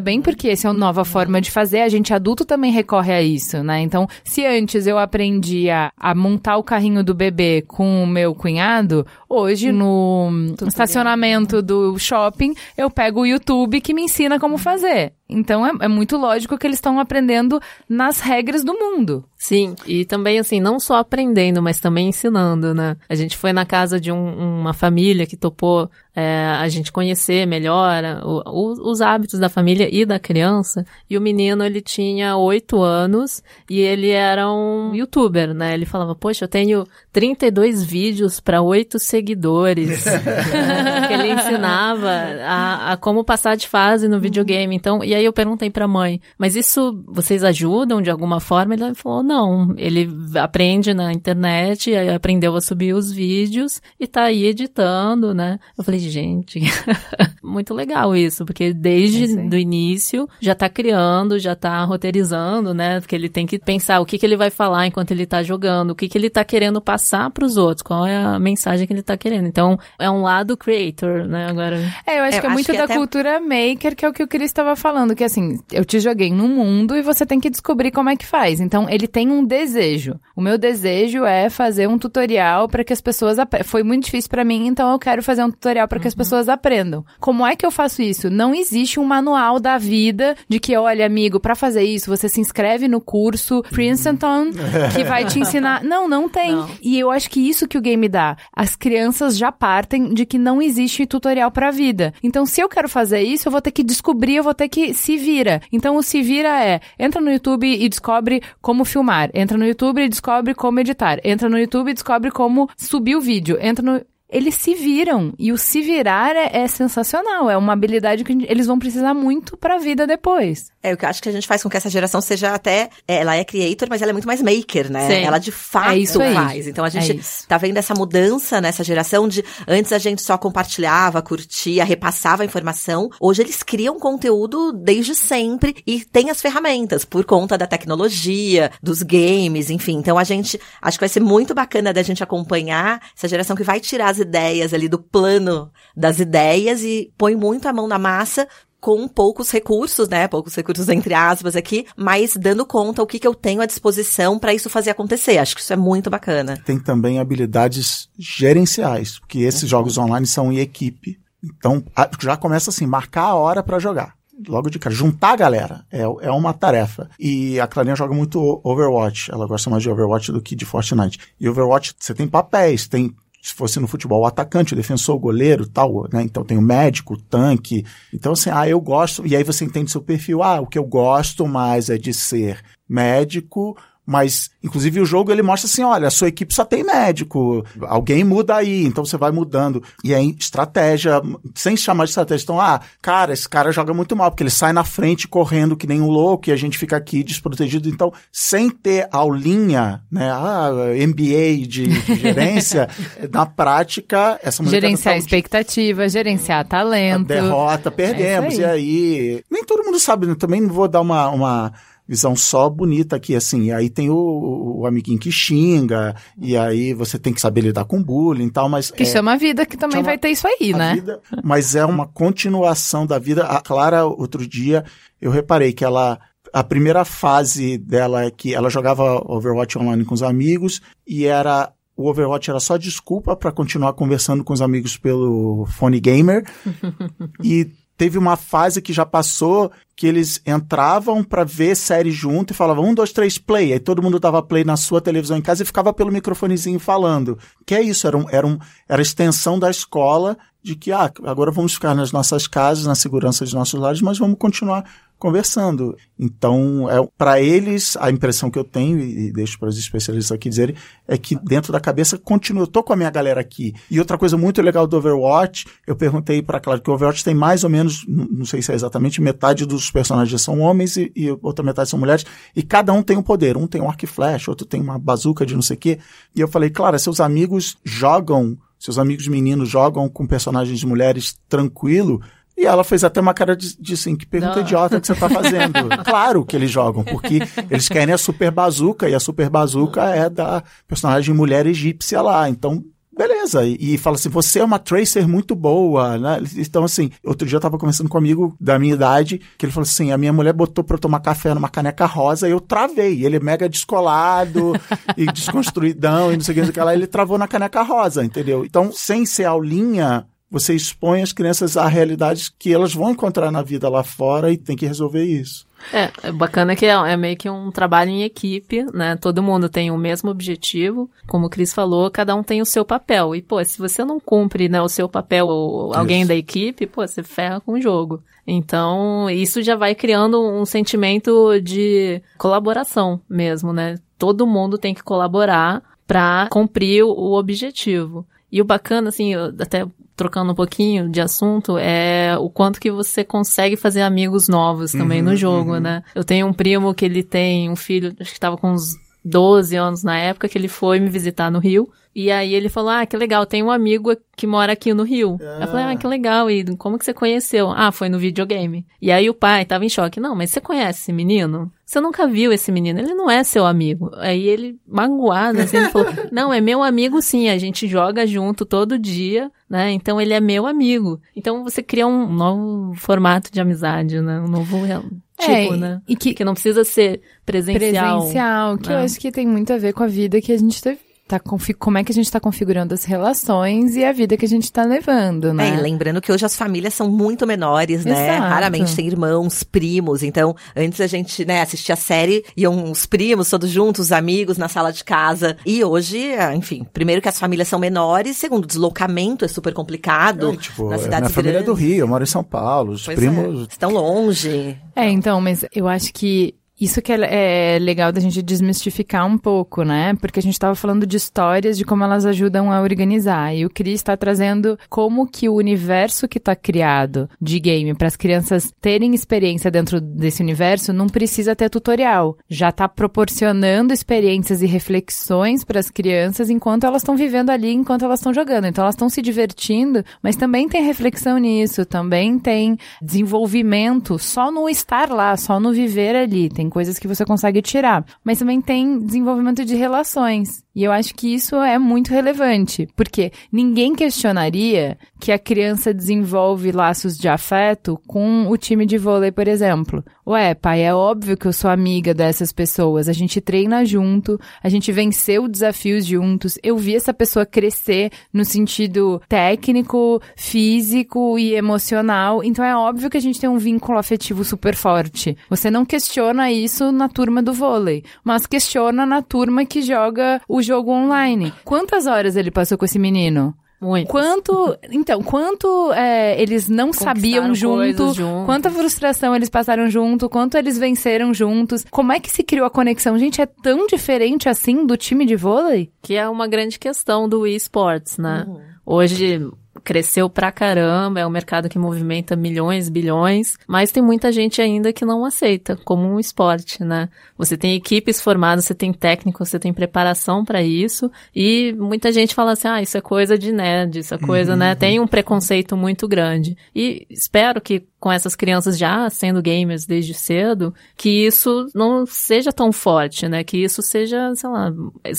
bem, porque essa é uma nova forma de fazer, a gente adulto também recorre a isso, né? Então, se antes eu aprendi a, a montar o carrinho do bebê com o meu cunhado, hoje no estacionamento do shopping eu pego o YouTube que me ensina como fazer. Então é, é muito lógico que eles estão aprendendo nas regras do mundo. Sim, e também assim, não só aprendendo, mas também ensinando, né? A gente foi na casa de um- uma família que topou é, a gente conhecer melhor o- o- os hábitos da família e da criança. E o menino, ele tinha oito anos e ele era um youtuber, né? Ele falava, poxa, eu tenho 32 vídeos para oito seguidores. ele ensinava a, a como passar de fase no videogame. Então, e aí eu perguntei pra mãe, mas isso vocês ajudam de alguma forma? Ele falou, não. Ele aprende na internet, aí aprendeu a subir os vídeos e tá aí editando, né? Eu falei, gente, muito legal isso, porque É desde aí. do início já tá criando, já tá roteirizando, né? Porque ele tem que pensar o que, que ele vai falar enquanto ele tá jogando, o que, que ele tá querendo passar pros outros, qual é a mensagem que ele tá querendo. Então, é um lado creator, né? Agora. É, eu acho Eu que é acho muito que da até- cultura maker, que é o que o Cris estava falando, que assim, eu te joguei no mundo e você tem que descobrir como é que faz. Então, ele tem um desejo. O meu desejo é fazer um tutorial para que as pessoas aprendam. Foi muito difícil para mim, então eu quero fazer um tutorial para que as pessoas aprendam. Como é que que eu faço isso? Não existe um manual da vida de que, olha, amigo, para fazer isso, você se inscreve no curso Princeton, que vai te ensinar. Não, não tem. Não. E eu acho que isso que o game dá. As crianças já partem de que não existe tutorial pra vida. Então, se eu quero fazer isso, eu vou ter que descobrir, eu vou ter que se vira. Então, o se vira é, entra no YouTube e descobre como filmar. Entra no YouTube e descobre como editar. Entra no YouTube e descobre como subir o vídeo. Entra no eles se viram. E o se virar é, é sensacional. É uma habilidade que a eles vão precisar muito pra vida depois. É, o que eu acho que a gente faz com que essa geração seja até. é, Ela é creator, mas ela é muito mais maker, né? Sim. Ela de fato É faz. Então a gente É tá vendo essa mudança nessa geração de antes a gente só compartilhava, curtia, repassava a informação. Hoje eles criam conteúdo desde sempre e tem as ferramentas por conta da tecnologia, dos games, enfim. Então a gente acho que vai ser muito bacana da gente acompanhar essa geração que vai tirar as ideias ali do plano das ideias e põe muito a mão na massa com poucos recursos, né? Poucos recursos entre aspas aqui, mas dando conta o que, que eu tenho à disposição para isso fazer acontecer. Acho que isso é muito bacana. Tem também habilidades gerenciais, porque esses jogos online são em equipe. Então, já começa assim, marcar a hora pra jogar. Logo de cara, juntar a galera é, é uma tarefa. E a Clarinha joga muito Overwatch. Ela gosta mais de Overwatch do que de Fortnite. E Overwatch, você tem papéis, tem se fosse no futebol, o atacante, o defensor, o goleiro, tal, né? Então tem o médico, o tanque. Então assim, ah, eu gosto, e aí você entende seu perfil. Ah, o que eu gosto mais é de ser médico, mas inclusive o jogo ele mostra assim, olha, a sua equipe só tem médico, alguém muda aí, então você vai mudando. E aí estratégia, sem chamar de estratégia, então, ah, cara, esse cara joga muito mal, porque ele sai na frente correndo que nem um louco e a gente fica aqui desprotegido. Então, sem ter aulinha, né, ah, MBA de, de gerência, na prática, essa mulher Gerenciar expectativa, gerenciar talento. derrota, perdemos. É e aí, nem todo mundo sabe, né? Também não vou dar uma, uma visão só bonita aqui, assim. E aí tem o, o amiguinho que xinga, e aí você tem que saber lidar com bullying e tal, mas. Que é, chama a vida, que também vai ter isso aí, né? vida, mas é uma continuação da vida. A Clara, outro dia, eu reparei que ela. A primeira fase dela é que ela jogava Overwatch online com os amigos e era. O Overwatch era só desculpa para continuar conversando com os amigos pelo fone gamer. e teve uma fase que já passou que eles entravam pra ver série junto e falavam um, dois, três, play. Aí todo mundo dava play na sua televisão em casa e ficava pelo microfonezinho falando. Que é isso, era, um, era, um, era a extensão da escola de que, ah, agora vamos ficar nas nossas casas, na segurança de nossos lares, mas vamos continuar conversando. Então, é, para eles, a impressão que eu tenho, e, deixo para os especialistas aqui dizerem, é que dentro da cabeça continua, eu tô com a minha galera aqui. E outra coisa muito legal do Overwatch, eu perguntei para Clara que o Overwatch tem mais ou menos, não sei se é exatamente, metade dos personagens são homens e, e outra metade são mulheres, e cada um tem um poder. Um tem um arco e flecha, outro tem uma bazuca de não sei o quê. E eu falei, Clara, seus amigos jogam, seus amigos meninos jogam com personagens de mulheres tranquilo, e ela fez até uma cara de, de assim, que pergunta Não. idiota que você tá fazendo. claro que eles jogam, porque eles querem a super bazuca, e a super bazuca é da personagem mulher egípcia lá. Então, beleza. E, e fala assim, você é uma tracer muito boa, né? Então, assim, outro dia eu tava conversando com um amigo da minha idade, que ele falou assim, a minha mulher botou pra eu tomar café numa caneca rosa e eu travei. Ele é mega descolado e desconstruidão e não sei o que, não sei o que lá, ele travou na caneca rosa, entendeu? Então, sem ser aulinha, você expõe as crianças a realidades que elas vão encontrar na vida lá fora e tem que resolver isso. É, é bacana que é, é meio que um trabalho em equipe, né? Todo mundo tem o mesmo objetivo. Como o Cris falou, cada um tem o seu papel. E, pô, se você não cumpre né, o seu papel ou alguém Isso. da equipe, pô, você ferra com o jogo. Então, isso já vai criando um sentimento de colaboração mesmo, né? Todo mundo tem que colaborar pra cumprir o- o objetivo. E o bacana, assim, eu- até trocando um pouquinho de assunto, é o quanto que você consegue fazer amigos novos também Uhum, no jogo, uhum. né? Eu tenho um primo que ele tem um filho, acho que tava com uns 12 anos na época, que ele foi me visitar no Rio. E aí ele falou, ah, que legal, tem um amigo que mora aqui no Rio. Eu falei, ah, que legal, e como que você conheceu? Ah, foi no videogame. E aí o pai tava em choque, não, mas você conhece esse menino? Você nunca viu esse menino, ele não é seu amigo. Aí ele, magoado, assim, ele falou, não, é meu amigo sim, a gente joga junto todo dia, né? Então ele é meu amigo. Então você cria um novo formato de amizade, né? Um novo real- tipo, É, né? E que Que não precisa ser presencial. presencial, que eu né? acho que tem muito a ver com a vida que a gente teve. Tá como é que a gente tá configurando as relações e a vida que a gente tá levando, né? É, e lembrando que hoje as famílias são muito menores, né? Exato. Raramente tem irmãos, primos. Então, antes a gente, né, assistia a série, iam os primos todos juntos, os amigos na sala de casa. E hoje, é, enfim, primeiro que as famílias são menores, segundo, o deslocamento é super complicado. É, tipo, nas é, cidades minha família é do Rio, eu moro em São Paulo, os Pois primos... é, estão longe. É, então, mas eu acho que isso que é, é legal da gente desmistificar um pouco, né? Porque a gente estava falando de histórias, de como elas ajudam a organizar. E o Cris está trazendo como que o universo que está criado de game para as crianças terem experiência dentro desse universo não precisa ter tutorial. Já está proporcionando experiências e reflexões para as crianças enquanto elas estão vivendo ali, enquanto elas estão jogando. Então elas estão se divertindo, mas também tem reflexão nisso, também tem desenvolvimento só no estar lá, só no viver ali. Tem coisas que você consegue tirar. Mas também tem desenvolvimento de relações. E eu acho que isso é muito relevante, porque ninguém questionaria que a criança desenvolve laços de afeto com o time de vôlei, por exemplo. Ué, pai, é óbvio que eu sou amiga dessas pessoas. A gente treina junto, a gente venceu desafios juntos. Eu vi essa pessoa crescer no sentido técnico, físico e emocional. Então é óbvio que a gente tem um vínculo afetivo super forte. Você não questiona isso na turma do vôlei, mas questiona na turma que joga o jogo online. Quantas horas ele passou com esse menino? Muito. Quanto. Então, quanto é, eles não sabiam junto, juntos. quanta frustração eles passaram junto, quanto eles venceram juntos. Como é que se criou a conexão? Gente, é tão diferente assim do time de vôlei? Que é uma grande questão do esportes, né? Hoje cresceu pra caramba, é um mercado que movimenta milhões, bilhões, mas tem muita gente ainda que não aceita como um esporte, né? Você tem equipes formadas, você tem técnico, você tem preparação pra isso, e muita gente fala assim: "Ah, isso é coisa de nerd, isso é coisa, né?" Tem um preconceito muito grande. E espero que com essas crianças já sendo gamers desde cedo, que isso não seja tão forte, né? Que isso seja, sei lá,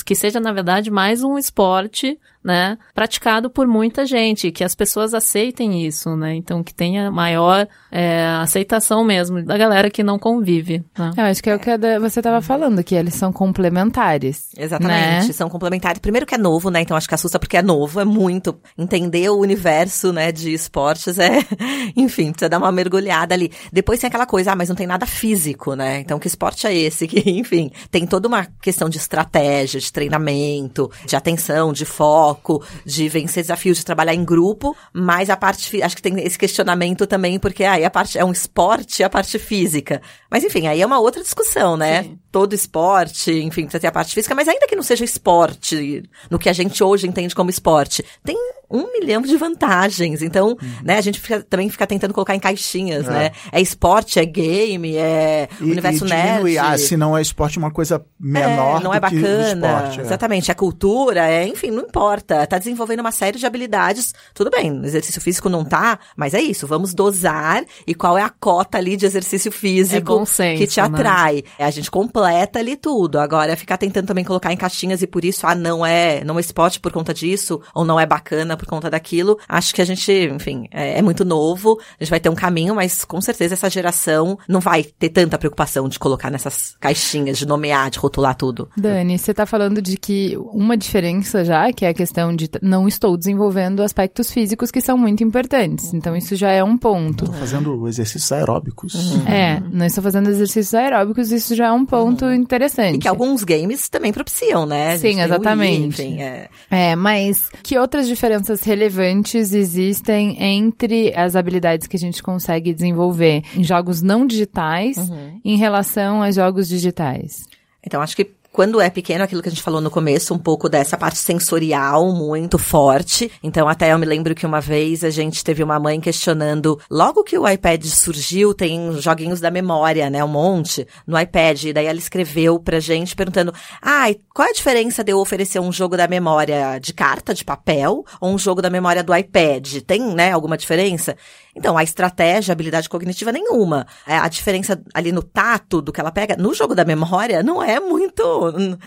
que seja na verdade mais um esporte, né? Praticado por muita gente, que as pessoas aceitem isso, né? Então que tenha maior é, aceitação mesmo da galera que não convive. Né? Eu acho que é o que você estava falando, que eles são complementares. Exatamente, Né? são complementares. Primeiro que é novo, né? Então acho que assusta porque é novo, é muito. Entender o universo, né, de esportes é, enfim, precisa dar uma mergulhada ali. Depois tem aquela coisa, ah, mas não tem nada físico, né? Então que esporte é esse? Que, enfim, tem toda uma questão de estratégia, de treinamento, de atenção, de foco, de vencer desafios, de trabalhar em grupo, mas a parte, acho que tem esse questionamento também, porque aí a parte, é um esporte e a parte física. Mas enfim, aí é uma outra discussão, né? Sim. todo esporte, enfim, precisa ter a parte física, mas ainda que não seja esporte, no que a gente hoje entende como esporte, tem um milhão de vantagens. Então, né, a gente fica- também fica tentando colocar em caixinhas, É. né? É esporte, é game, é E, universo e nerd. ah, se não é esporte, uma coisa menor É, não é bacana. esporte. é. Exatamente. É cultura, é, enfim, não importa. Tá desenvolvendo uma série de habilidades. Tudo bem, exercício físico não tá, mas é isso. Vamos dosar e qual é a cota ali de exercício físico É senso, que te né? atrai. A gente completa ali tudo. Agora, é ficar tentando também colocar em caixinhas e por isso, ah, não é, não é esporte por conta disso, ou não é bacana por conta daquilo. Acho que a gente, enfim, é, é muito novo. A gente vai ter um caminho, mas com certeza essa geração não vai ter tanta preocupação de colocar nessas caixinhas, de nomear, de rotular tudo. Dani, você tá falando de que uma diferença já, que é a questão de t- não estou desenvolvendo aspectos físicos que são muito importantes. Então isso já é um ponto. Tô fazendo exercícios aeróbicos. Uhum. É, não estou fazendo exercícios aeróbicos, isso já é um ponto interessante. Uhum. E que alguns games também propiciam, né? Sim, o Wii, exatamente. enfim, é. É, mas que outras diferenças relevantes existem entre as habilidades que a gente consegue desenvolver em jogos não digitais Uhum. em relação a jogos digitais? Então, acho que quando é pequeno, aquilo que a gente falou no começo, um pouco dessa parte sensorial muito forte. Então, até eu me lembro que uma vez a gente teve uma mãe questionando, logo que o iPad surgiu, tem joguinhos da memória, né? Um monte no iPad. E daí ela escreveu pra gente perguntando: ai, qual é a diferença de eu oferecer um jogo da memória de carta, de papel, ou um jogo da memória do iPad? Tem, né, alguma diferença? Então, a estratégia, a habilidade cognitiva nenhuma. É, a diferença ali no tato do que ela pega, no jogo da memória, não é muito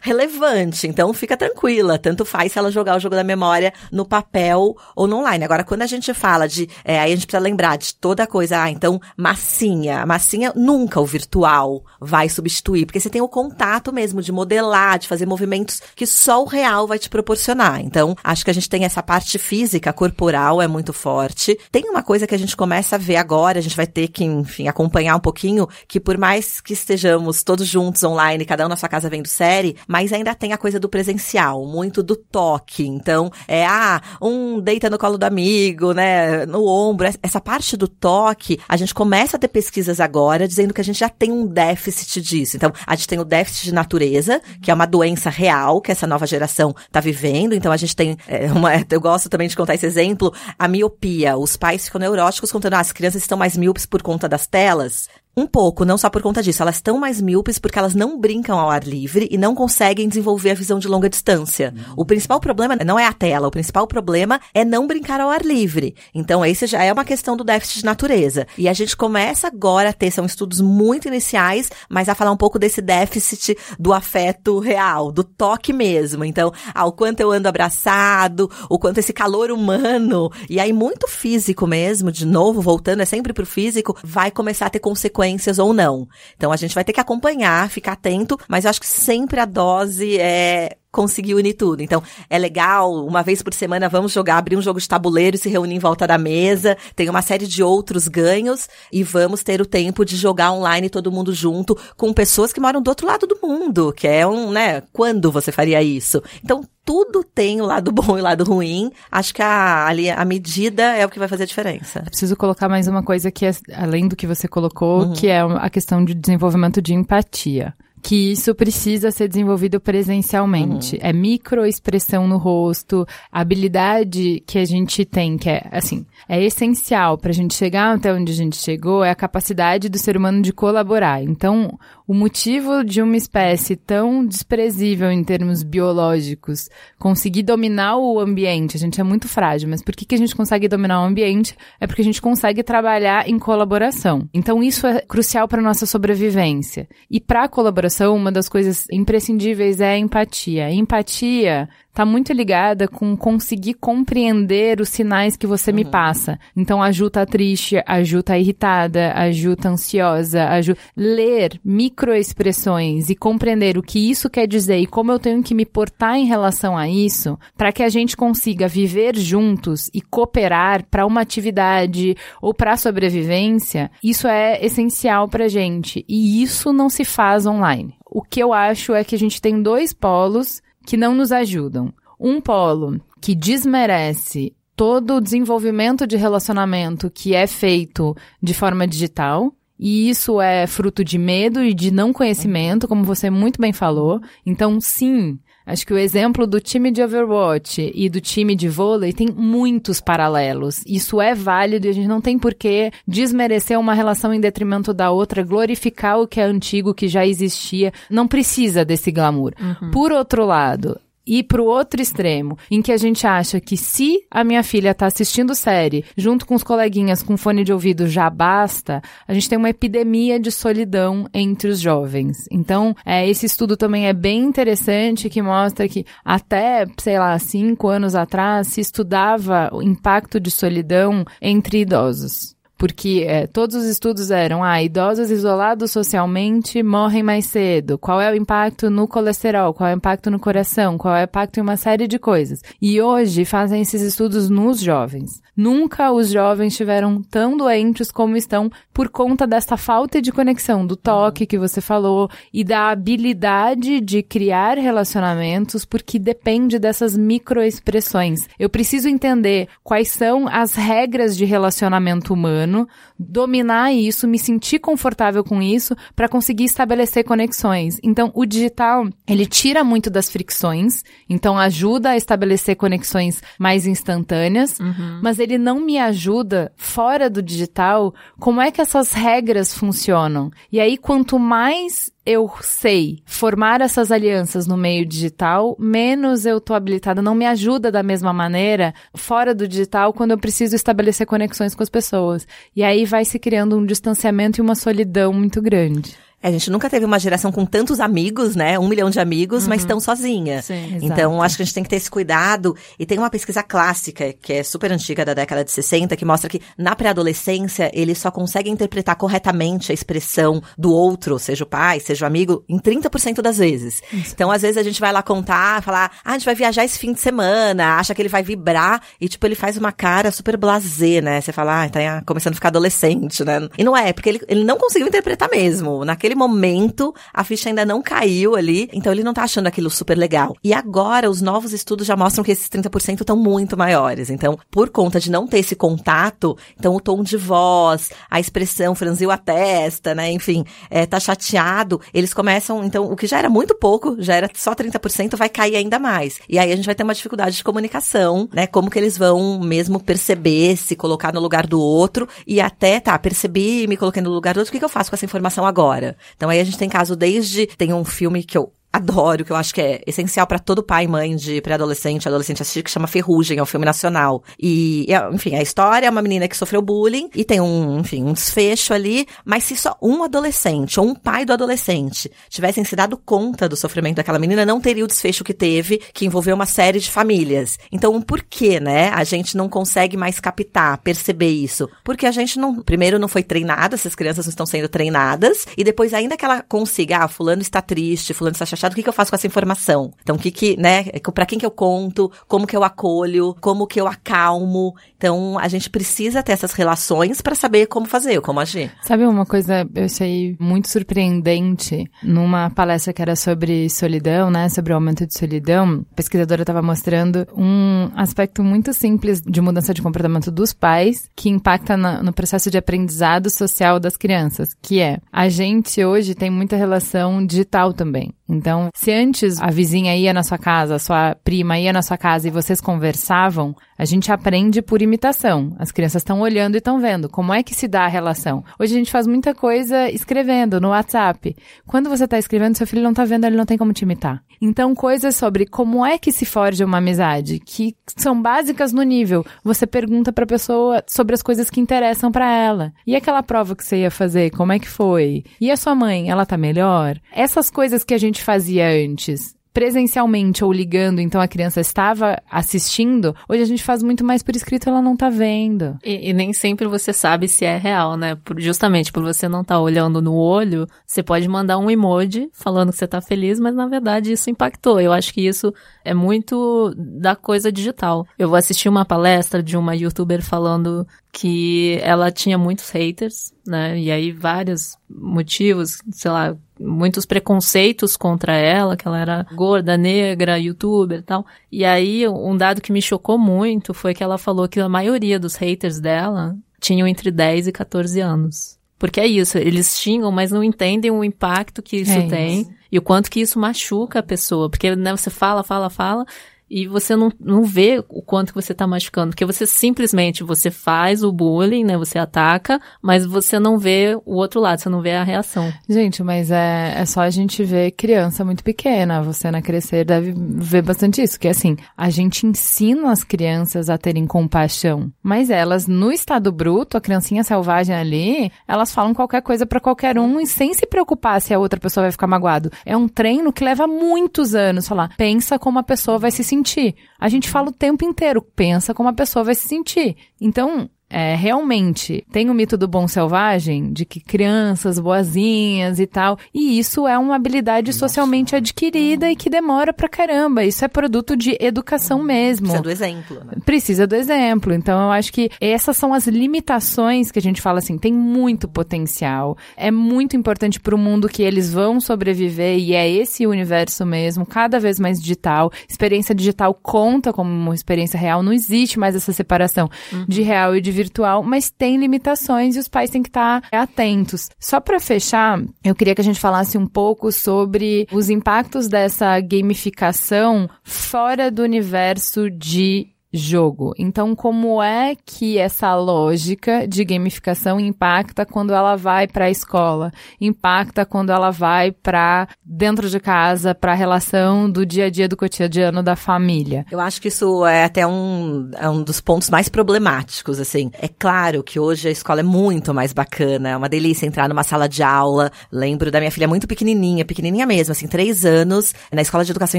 relevante. Então, fica tranquila. Tanto faz se ela jogar o jogo da memória no papel ou no online. Agora, quando a gente fala de, é, aí a gente precisa lembrar de toda coisa, ah, então, massinha. Massinha nunca o virtual vai substituir, porque você tem o contato mesmo de modelar, de fazer movimentos que só o real vai te proporcionar. Então, acho que a gente tem essa parte física, corporal é muito forte. Tem uma coisa que a gente começa a ver agora, a gente vai ter que, enfim, acompanhar um pouquinho, que por mais que estejamos todos juntos online, cada um na sua casa vendo série, mas ainda tem a coisa do presencial, muito do toque. Então, é, ah, um deita no colo do amigo, né, no ombro. Essa parte do toque, a gente começa a ter pesquisas agora dizendo que a gente já tem um déficit disso. Então, a gente tem o déficit de natureza, que é uma doença real que essa nova geração está vivendo. Então, a gente tem é, uma, eu gosto também de contar esse exemplo, a miopia. Os pais ficam neuróticos contando, ah, as crianças estão mais míopes por conta das telas. Um pouco, não só por conta disso. Elas estão mais míopes porque elas não brincam ao ar livre e não conseguem desenvolver a visão de longa distância. O principal problema não é a tela, o principal problema é não brincar ao ar livre. Então, esse já é uma questão do déficit de natureza. E a gente começa agora a ter, são estudos muito iniciais, mas a falar um pouco desse déficit do afeto real, do toque mesmo. Então, ah, o quanto eu ando abraçado, o quanto esse calor humano, e aí muito físico mesmo, de novo, voltando, é sempre pro físico, vai começar a ter consequências consequências ou não. Então a gente vai ter que acompanhar, ficar atento, mas eu acho que sempre a dose é conseguir unir tudo. Então, é legal, uma vez por semana vamos jogar, abrir um jogo de tabuleiro e se reunir em volta da mesa. Tem uma série de outros ganhos e vamos ter o tempo de jogar online todo mundo junto com pessoas que moram do outro lado do mundo, que é um, né, quando você faria isso? Então, tudo tem o lado bom e o lado ruim. Acho que a, ali, a medida é o que vai fazer a diferença. preciso colocar mais uma coisa que é, além do que você colocou, uhum. que é a questão de desenvolvimento de empatia que isso precisa ser desenvolvido presencialmente. Uhum. É microexpressão no rosto, habilidade que a gente tem, que é, assim, é essencial para a gente chegar até onde a gente chegou, é a capacidade do ser humano de colaborar. Então, o motivo de uma espécie tão desprezível em termos biológicos conseguir dominar o ambiente, a gente é muito frágil, mas por que, que a gente consegue dominar o ambiente? É porque a gente consegue trabalhar em colaboração. Então, isso é crucial para nossa sobrevivência. E para a colaboração, comunicação, uma das coisas imprescindíveis é a empatia. Empatia está muito ligada com conseguir compreender os sinais que você uhum. me passa. Então, a Ju tá triste, a Ju tá irritada, a Ju tá ansiosa, a Ju... Ler microexpressões e compreender o que isso quer dizer e como eu tenho que me portar em relação a isso, para que a gente consiga viver juntos e cooperar para uma atividade ou para sobrevivência, isso é essencial pra gente. E isso não se faz online. O que eu acho é que a gente tem dois polos que não nos ajudam. Um polo que desmerece todo o desenvolvimento de relacionamento que é feito de forma digital. E isso é fruto de medo e de não conhecimento, como você muito bem falou. Então, sim, Acho que o exemplo do time de Overwatch e do time de vôlei tem muitos paralelos. Isso é válido e a gente não tem por que desmerecer uma relação em detrimento da outra, glorificar o que é antigo, que já existia. Não precisa desse glamour. Uhum. Por outro lado, ir pro outro extremo, em que a gente acha que se a minha filha tá assistindo série junto com os coleguinhas com fone de ouvido já basta, a gente tem uma epidemia de solidão entre os jovens. Então, é, esse estudo também é bem interessante que mostra que até, sei lá, cinco anos atrás se estudava o impacto de solidão entre idosos porque é, todos os estudos eram, ah, idosos isolados socialmente morrem mais cedo. Qual é o impacto no colesterol? Qual é o impacto no coração? Qual é o impacto em uma série de coisas? E hoje fazem esses estudos nos jovens. Nunca os jovens estiveram tão doentes como estão por conta dessa falta de conexão, do toque que você falou e da habilidade de criar relacionamentos, porque depende dessas microexpressões. Eu preciso entender quais são as regras de relacionamento humano, dominar isso, me sentir confortável com isso para conseguir estabelecer conexões. Então, o digital, ele tira muito das fricções, então ajuda a estabelecer conexões mais instantâneas, uhum. mas ele ele não me ajuda fora do digital, como é que essas regras funcionam? E aí, quanto mais eu sei formar essas alianças no meio digital, menos eu tô habilitada, não me ajuda da mesma maneira fora do digital quando eu preciso estabelecer conexões com as pessoas. E aí vai se criando um distanciamento e uma solidão muito grande. É, a gente nunca teve uma geração com tantos amigos, né? Um milhão de amigos, uhum. mas tão sozinha. Sim, então, acho que a gente tem que ter esse cuidado. E tem uma pesquisa clássica, que é super antiga, da década de 60, que mostra que na pré-adolescência, ele só consegue interpretar corretamente a expressão do outro, seja o pai, seja o amigo, em 30% das vezes. Isso. Então, às vezes, a gente vai lá contar, falar, ah, a gente vai viajar esse fim de semana, acha que ele vai vibrar, e, tipo, ele faz uma cara super blasé, né? Você fala, ah, tá começando a ficar adolescente, né? E não é, porque ele, ele não conseguiu interpretar mesmo. Naquele naquele momento a ficha ainda não caiu ali, então ele não tá achando aquilo super legal. E agora os novos estudos já mostram que esses 30% estão muito maiores. Então, por conta de não ter esse contato, então o tom de voz, a expressão franziu a testa, né? Enfim, é, tá chateado, eles começam, então, o que já era muito pouco, já era só 30%, vai cair ainda mais. E aí a gente vai ter uma dificuldade de comunicação, né? Como que eles vão mesmo perceber, se colocar no lugar do outro e até, tá, percebi, me coloquei no lugar do outro, o que, que eu faço com essa informação agora? Então aí a gente tem caso desde. Tem um filme que eu adoro, que eu acho que é essencial para todo pai e mãe de pré-adolescente, adolescente assistir, que chama Ferrugem, é um filme nacional. E, enfim, a história é uma menina que sofreu bullying e tem um, enfim, um desfecho ali, mas se só um adolescente ou um pai do adolescente tivessem se dado conta do sofrimento daquela menina, não teria o desfecho que teve, que envolveu uma série de famílias. Então, por que, né, a gente não consegue mais captar, perceber isso? Porque a gente não, primeiro não foi treinada, essas crianças não estão sendo treinadas, e depois ainda que ela consiga, ah, fulano está triste, fulano está chateado, o que, que eu faço com essa informação? Então, o que que, né, para quem que eu conto, como que eu acolho, como que eu acalmo. Então, a gente precisa ter essas relações para saber como fazer, como agir. Sabe uma coisa eu achei muito surpreendente numa palestra que era sobre solidão, né, sobre o aumento de solidão, a pesquisadora estava mostrando um aspecto muito simples de mudança de comportamento dos pais que impacta na, no processo de aprendizado social das crianças, que é a gente hoje tem muita relação digital também. Então, se antes a vizinha ia na sua casa, a sua prima ia na sua casa e vocês conversavam, a gente aprende por imitação. As crianças estão olhando e estão vendo como é que se dá a relação. Hoje a gente faz muita coisa escrevendo no WhatsApp. Quando você está escrevendo, seu filho não está vendo, ele não tem como te imitar. Então, coisas sobre como é que se forja uma amizade, que são básicas no nível. Você pergunta para a pessoa sobre as coisas que interessam para ela. E aquela prova que você ia fazer, como é que foi? E a sua mãe, ela tá melhor? Essas coisas que a gente fazia antes, presencialmente ou ligando, então a criança estava assistindo, hoje a gente faz muito mais por escrito, ela não tá vendo. E, e nem sempre você sabe se é real, né? Por, justamente por você não estar tá olhando no olho, você pode mandar um emoji falando que você tá feliz, mas na verdade isso impactou. Eu acho que isso é muito da coisa digital. Eu vou assistir uma palestra de uma youtuber falando que ela tinha muitos haters, né? E aí vários motivos, sei lá, muitos preconceitos contra ela, que ela era gorda, negra, youtuber e tal. E aí, um dado que me chocou muito foi que ela falou que a maioria dos haters dela tinham entre 10 e 14 anos. Porque é isso, eles xingam, mas não entendem o impacto que isso é tem isso. e o quanto que isso machuca a pessoa. Porque né, você fala, fala, fala, e você não, não vê o quanto que você está machucando, porque você simplesmente você faz o bullying, né? Você ataca, mas você não vê o outro lado, você não vê a reação. Gente, mas é, é só a gente ver criança muito pequena. Você na crescer deve ver bastante isso, que assim, a gente ensina as crianças a terem compaixão, mas elas no estado bruto, a criancinha selvagem ali, elas falam qualquer coisa para qualquer um e sem se preocupar se a outra pessoa vai ficar magoado. É um treino que leva muitos anos falar. Pensa como a pessoa vai se sentir sentir. A gente fala o tempo inteiro, pensa como a pessoa vai se sentir. Então, é, realmente tem o mito do bom selvagem, de que crianças boazinhas e tal, e isso é uma habilidade Nossa. socialmente adquirida e que demora pra caramba. Isso é produto de educação mesmo. Precisa do exemplo, né? Precisa do exemplo. Então eu acho que essas são as limitações que a gente fala assim, tem muito potencial. É muito importante para o mundo que eles vão sobreviver e é esse universo mesmo, cada vez mais digital. Experiência digital conta como uma experiência real, não existe mais essa separação uhum. de real e de virtual, mas tem limitações e os pais têm que estar atentos. Só para fechar, eu queria que a gente falasse um pouco sobre os impactos dessa gamificação fora do universo de jogo. Então, como é que essa lógica de gamificação impacta quando ela vai para a escola? Impacta quando ela vai para dentro de casa, para a relação do dia a dia do cotidiano da família? Eu acho que isso é até um, é um dos pontos mais problemáticos, assim. É claro que hoje a escola é muito mais bacana, é uma delícia entrar numa sala de aula. Lembro da minha filha muito pequenininha, pequenininha mesmo, assim, três anos. Na escola de educação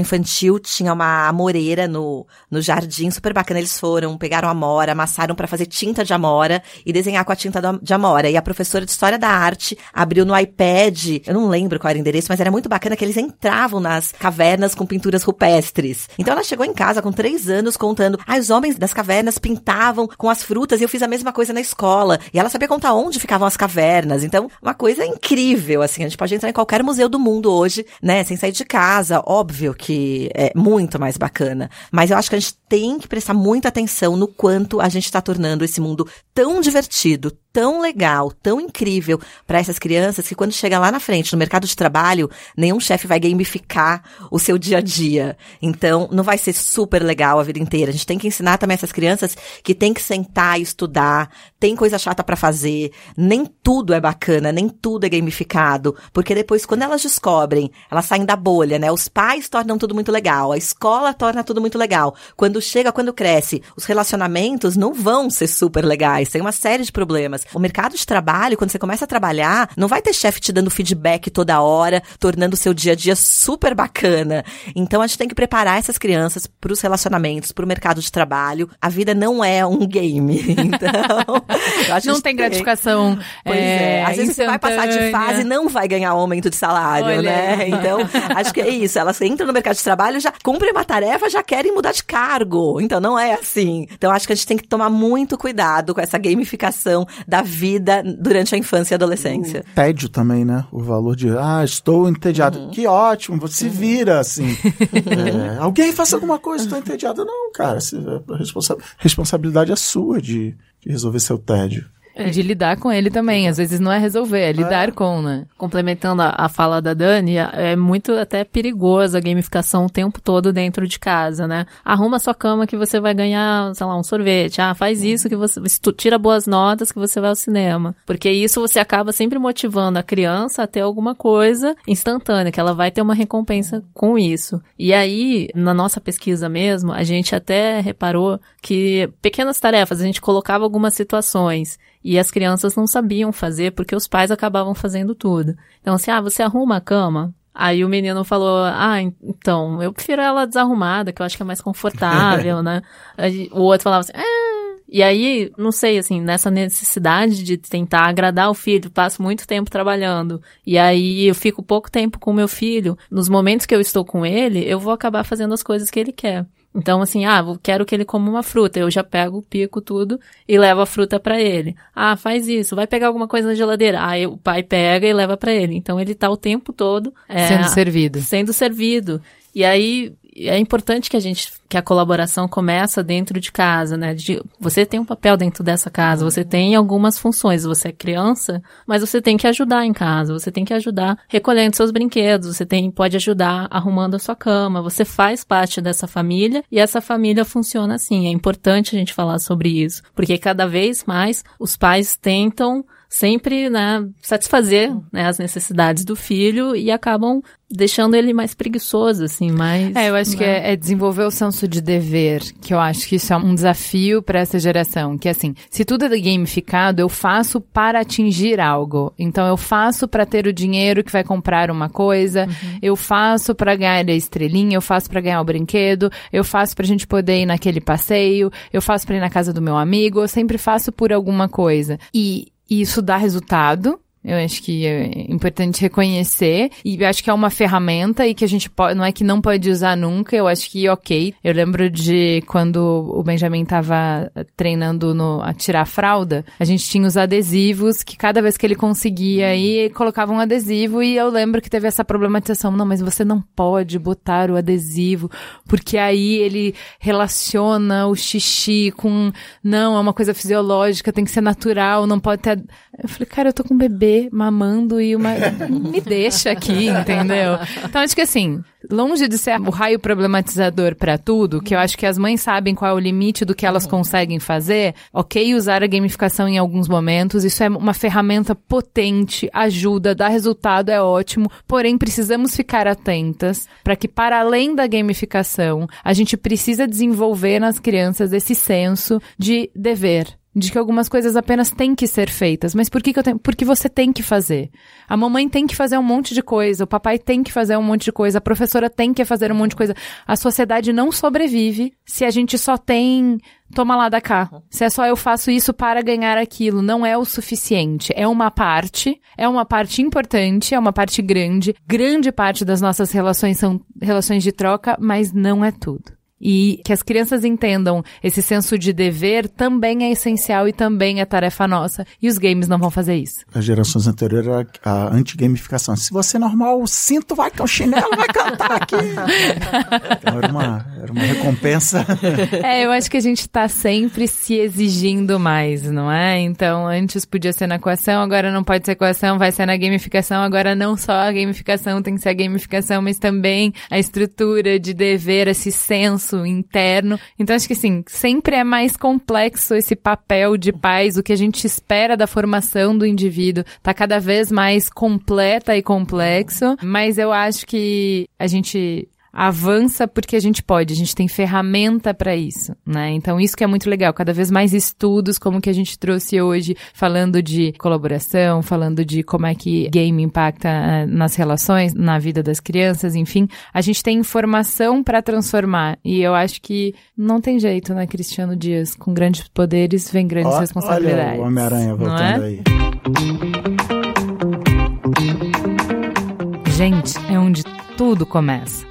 infantil tinha uma amoreira no, no jardim super bacana. Eles foram, pegaram amora, amassaram para fazer tinta de amora e desenhar com a tinta de amora. E a professora de História da Arte abriu no iPad, eu não lembro qual era o endereço, mas era muito bacana que eles entravam nas cavernas com pinturas rupestres. Então ela chegou em casa com três anos contando, ah, os homens das cavernas pintavam com as frutas e eu fiz a mesma coisa na escola. E ela sabia contar onde ficavam as cavernas. Então, uma coisa incrível, assim, a gente pode entrar em qualquer museu do mundo hoje, né, sem sair de casa. Óbvio que é muito mais bacana. Mas eu acho que a gente tem que prestar muita atenção no quanto a gente está tornando esse mundo tão divertido, tão legal, tão incrível para essas crianças que quando chega lá na frente, no mercado de trabalho, nenhum chefe vai gamificar o seu dia a dia. Então, não vai ser super legal a vida inteira. A gente tem que ensinar também essas crianças que tem que sentar e estudar, tem coisa chata para fazer, nem tudo é bacana, nem tudo é gamificado, porque depois quando elas descobrem, elas saem da bolha, né? Os pais tornam tudo muito legal, a escola torna tudo muito legal. Quando chega, quando cresce, os relacionamentos não vão ser super legais, tem uma série de problemas. O mercado de trabalho, quando você começa a trabalhar, não vai ter chefe te dando feedback toda hora, tornando o seu dia a dia super bacana. Então a gente tem que preparar essas crianças para os relacionamentos, para o mercado de trabalho. A vida não é um game. Então, não tem gratificação. Pois é. é. Às vezes você vai passar de fase e não vai ganhar um aumento de salário, Olha. né? Então, acho que é isso. Elas entram no mercado de trabalho, já cumprem uma tarefa, já querem mudar de cargo. Então não é assim. Então acho que a gente tem que tomar muito cuidado com essa gamificação da vida durante a infância e adolescência. O tédio também, né? O valor de, ah, estou entediado. Uhum. Que ótimo, você uhum. vira, assim. é, alguém faça alguma coisa, estou entediado. Não, cara, a responsa responsabilidade é sua de, de resolver seu tédio. É. De lidar com ele também. Às vezes não é resolver, é lidar é. com, né? Complementando a, a, fala da Dani, é muito até perigoso a gamificação o tempo todo dentro de casa, né? Arruma sua cama que você vai ganhar, sei lá, um sorvete. Ah, faz isso que você. Tira boas notas que você vai ao cinema. Porque isso você acaba sempre motivando a criança a ter alguma coisa instantânea, que ela vai ter uma recompensa com isso. E aí, na nossa pesquisa mesmo, a gente até reparou que pequenas tarefas, a gente colocava algumas situações e as crianças não sabiam fazer porque os pais acabavam fazendo tudo. Então, assim, ah, você arruma a cama? Aí o menino falou, ah, então, eu prefiro ela desarrumada, que eu acho que é mais confortável, né? Aí, o outro falava assim, ah, e aí, não sei, assim, nessa necessidade de tentar agradar o filho, passo muito tempo trabalhando. E aí eu fico pouco tempo com meu filho. Nos momentos que eu estou com ele, eu vou acabar fazendo as coisas que ele quer. Então, assim, ah, quero que ele coma uma fruta. Eu já pego, pico tudo e levo a fruta para ele. Ah, faz isso. Vai pegar alguma coisa na geladeira. Ah, o pai pega e leva para ele. Então, ele tá o tempo todo é, sendo servido. Sendo servido. E aí, é importante que a gente que a colaboração começa dentro de casa, né? De, você tem um papel dentro dessa casa, você tem algumas funções, você é criança, mas você tem que ajudar em casa, você tem que ajudar recolhendo seus brinquedos, você tem pode ajudar arrumando a sua cama, você faz parte dessa família e essa família funciona assim. É importante a gente falar sobre isso, porque cada vez mais os pais tentam sempre, né, satisfazer né, as necessidades do filho e acabam deixando ele mais preguiçoso, assim, mais... É, eu acho né? que é, é, desenvolver o senso de dever, que eu acho que isso é um desafio para essa geração, que assim, se tudo é gamificado, eu faço para atingir algo. Então eu faço para ter o dinheiro que vai comprar uma coisa, uhum. eu faço para ganhar a estrelinha, eu faço para ganhar o brinquedo, eu faço pra gente poder ir naquele passeio, eu faço para ir na casa do meu amigo, eu sempre faço por alguma coisa. E e isso dá resultado. Eu acho que é importante reconhecer. E acho que é uma ferramenta e que a gente pode, não é que não pode usar nunca, eu acho que ok. Eu lembro de quando o Benjamin tava treinando no, a tirar a fralda, a gente tinha os adesivos que cada vez que ele conseguia aí colocava um adesivo. E eu lembro que teve essa problematização, não, mas você não pode botar o adesivo porque aí ele relaciona o xixi com, não, é uma coisa fisiológica, tem que ser natural, não pode ter... Eu falei, cara, eu tô com um bebê bebê mamando e uma. Me deixa aqui, entendeu? Então, acho que assim, longe de ser o raio problematizador para tudo, que eu acho que as mães sabem qual é o limite do que elas conseguem fazer, ok usar a gamificação em alguns momentos, isso é uma ferramenta potente, ajuda, dá resultado, é ótimo, porém precisamos ficar atentas para que, para além da gamificação, a gente precisa desenvolver nas crianças esse senso de dever de que algumas coisas apenas têm que ser feitas. Mas por que, que eu tenho? Porque você tem que fazer. A mamãe tem que fazer um monte de coisa, o papai tem que fazer um monte de coisa, a professora tem que fazer um monte de coisa. A sociedade não sobrevive se a gente só tem toma lá da cá. Se é só eu faço isso para ganhar aquilo, não é o suficiente. É uma parte, é uma parte importante, é uma parte grande. Grande parte das nossas relações são relações de troca, mas não é tudo. E que as crianças entendam esse senso de dever também é essencial e também é tarefa nossa. E os games não vão fazer isso. As gerações anteriores era a anti-gamificação. Se você é normal, o cinto vai, o chinelo vai cantar aqui. então era uma, era uma recompensa. É, eu acho que a gente está sempre se exigindo mais, não é? Então, antes podia ser na coação, agora não pode ser coação, vai ser na gamificação. Agora não só a gamificação tem que ser a gamificação, mas também a estrutura de dever, esse senso interno. Então acho que assim, sempre é mais complexo esse papel de pais, o que a gente espera da formação do indivíduo tá cada vez mais completa e complexo, mas eu acho que a gente avança porque a gente pode, a gente tem ferramenta para isso, né? Então isso que é muito legal, cada vez mais estudos como que a gente trouxe hoje, falando de colaboração, falando de como é que game impacta uh, nas relações, na vida das crianças, enfim, a gente tem informação para transformar e eu acho que não tem jeito, né, Cristiano Dias, com grandes poderes vem grandes Ó, responsabilidades. Olha o Homem-Aranha voltando é? aí. Gente, é onde tudo começa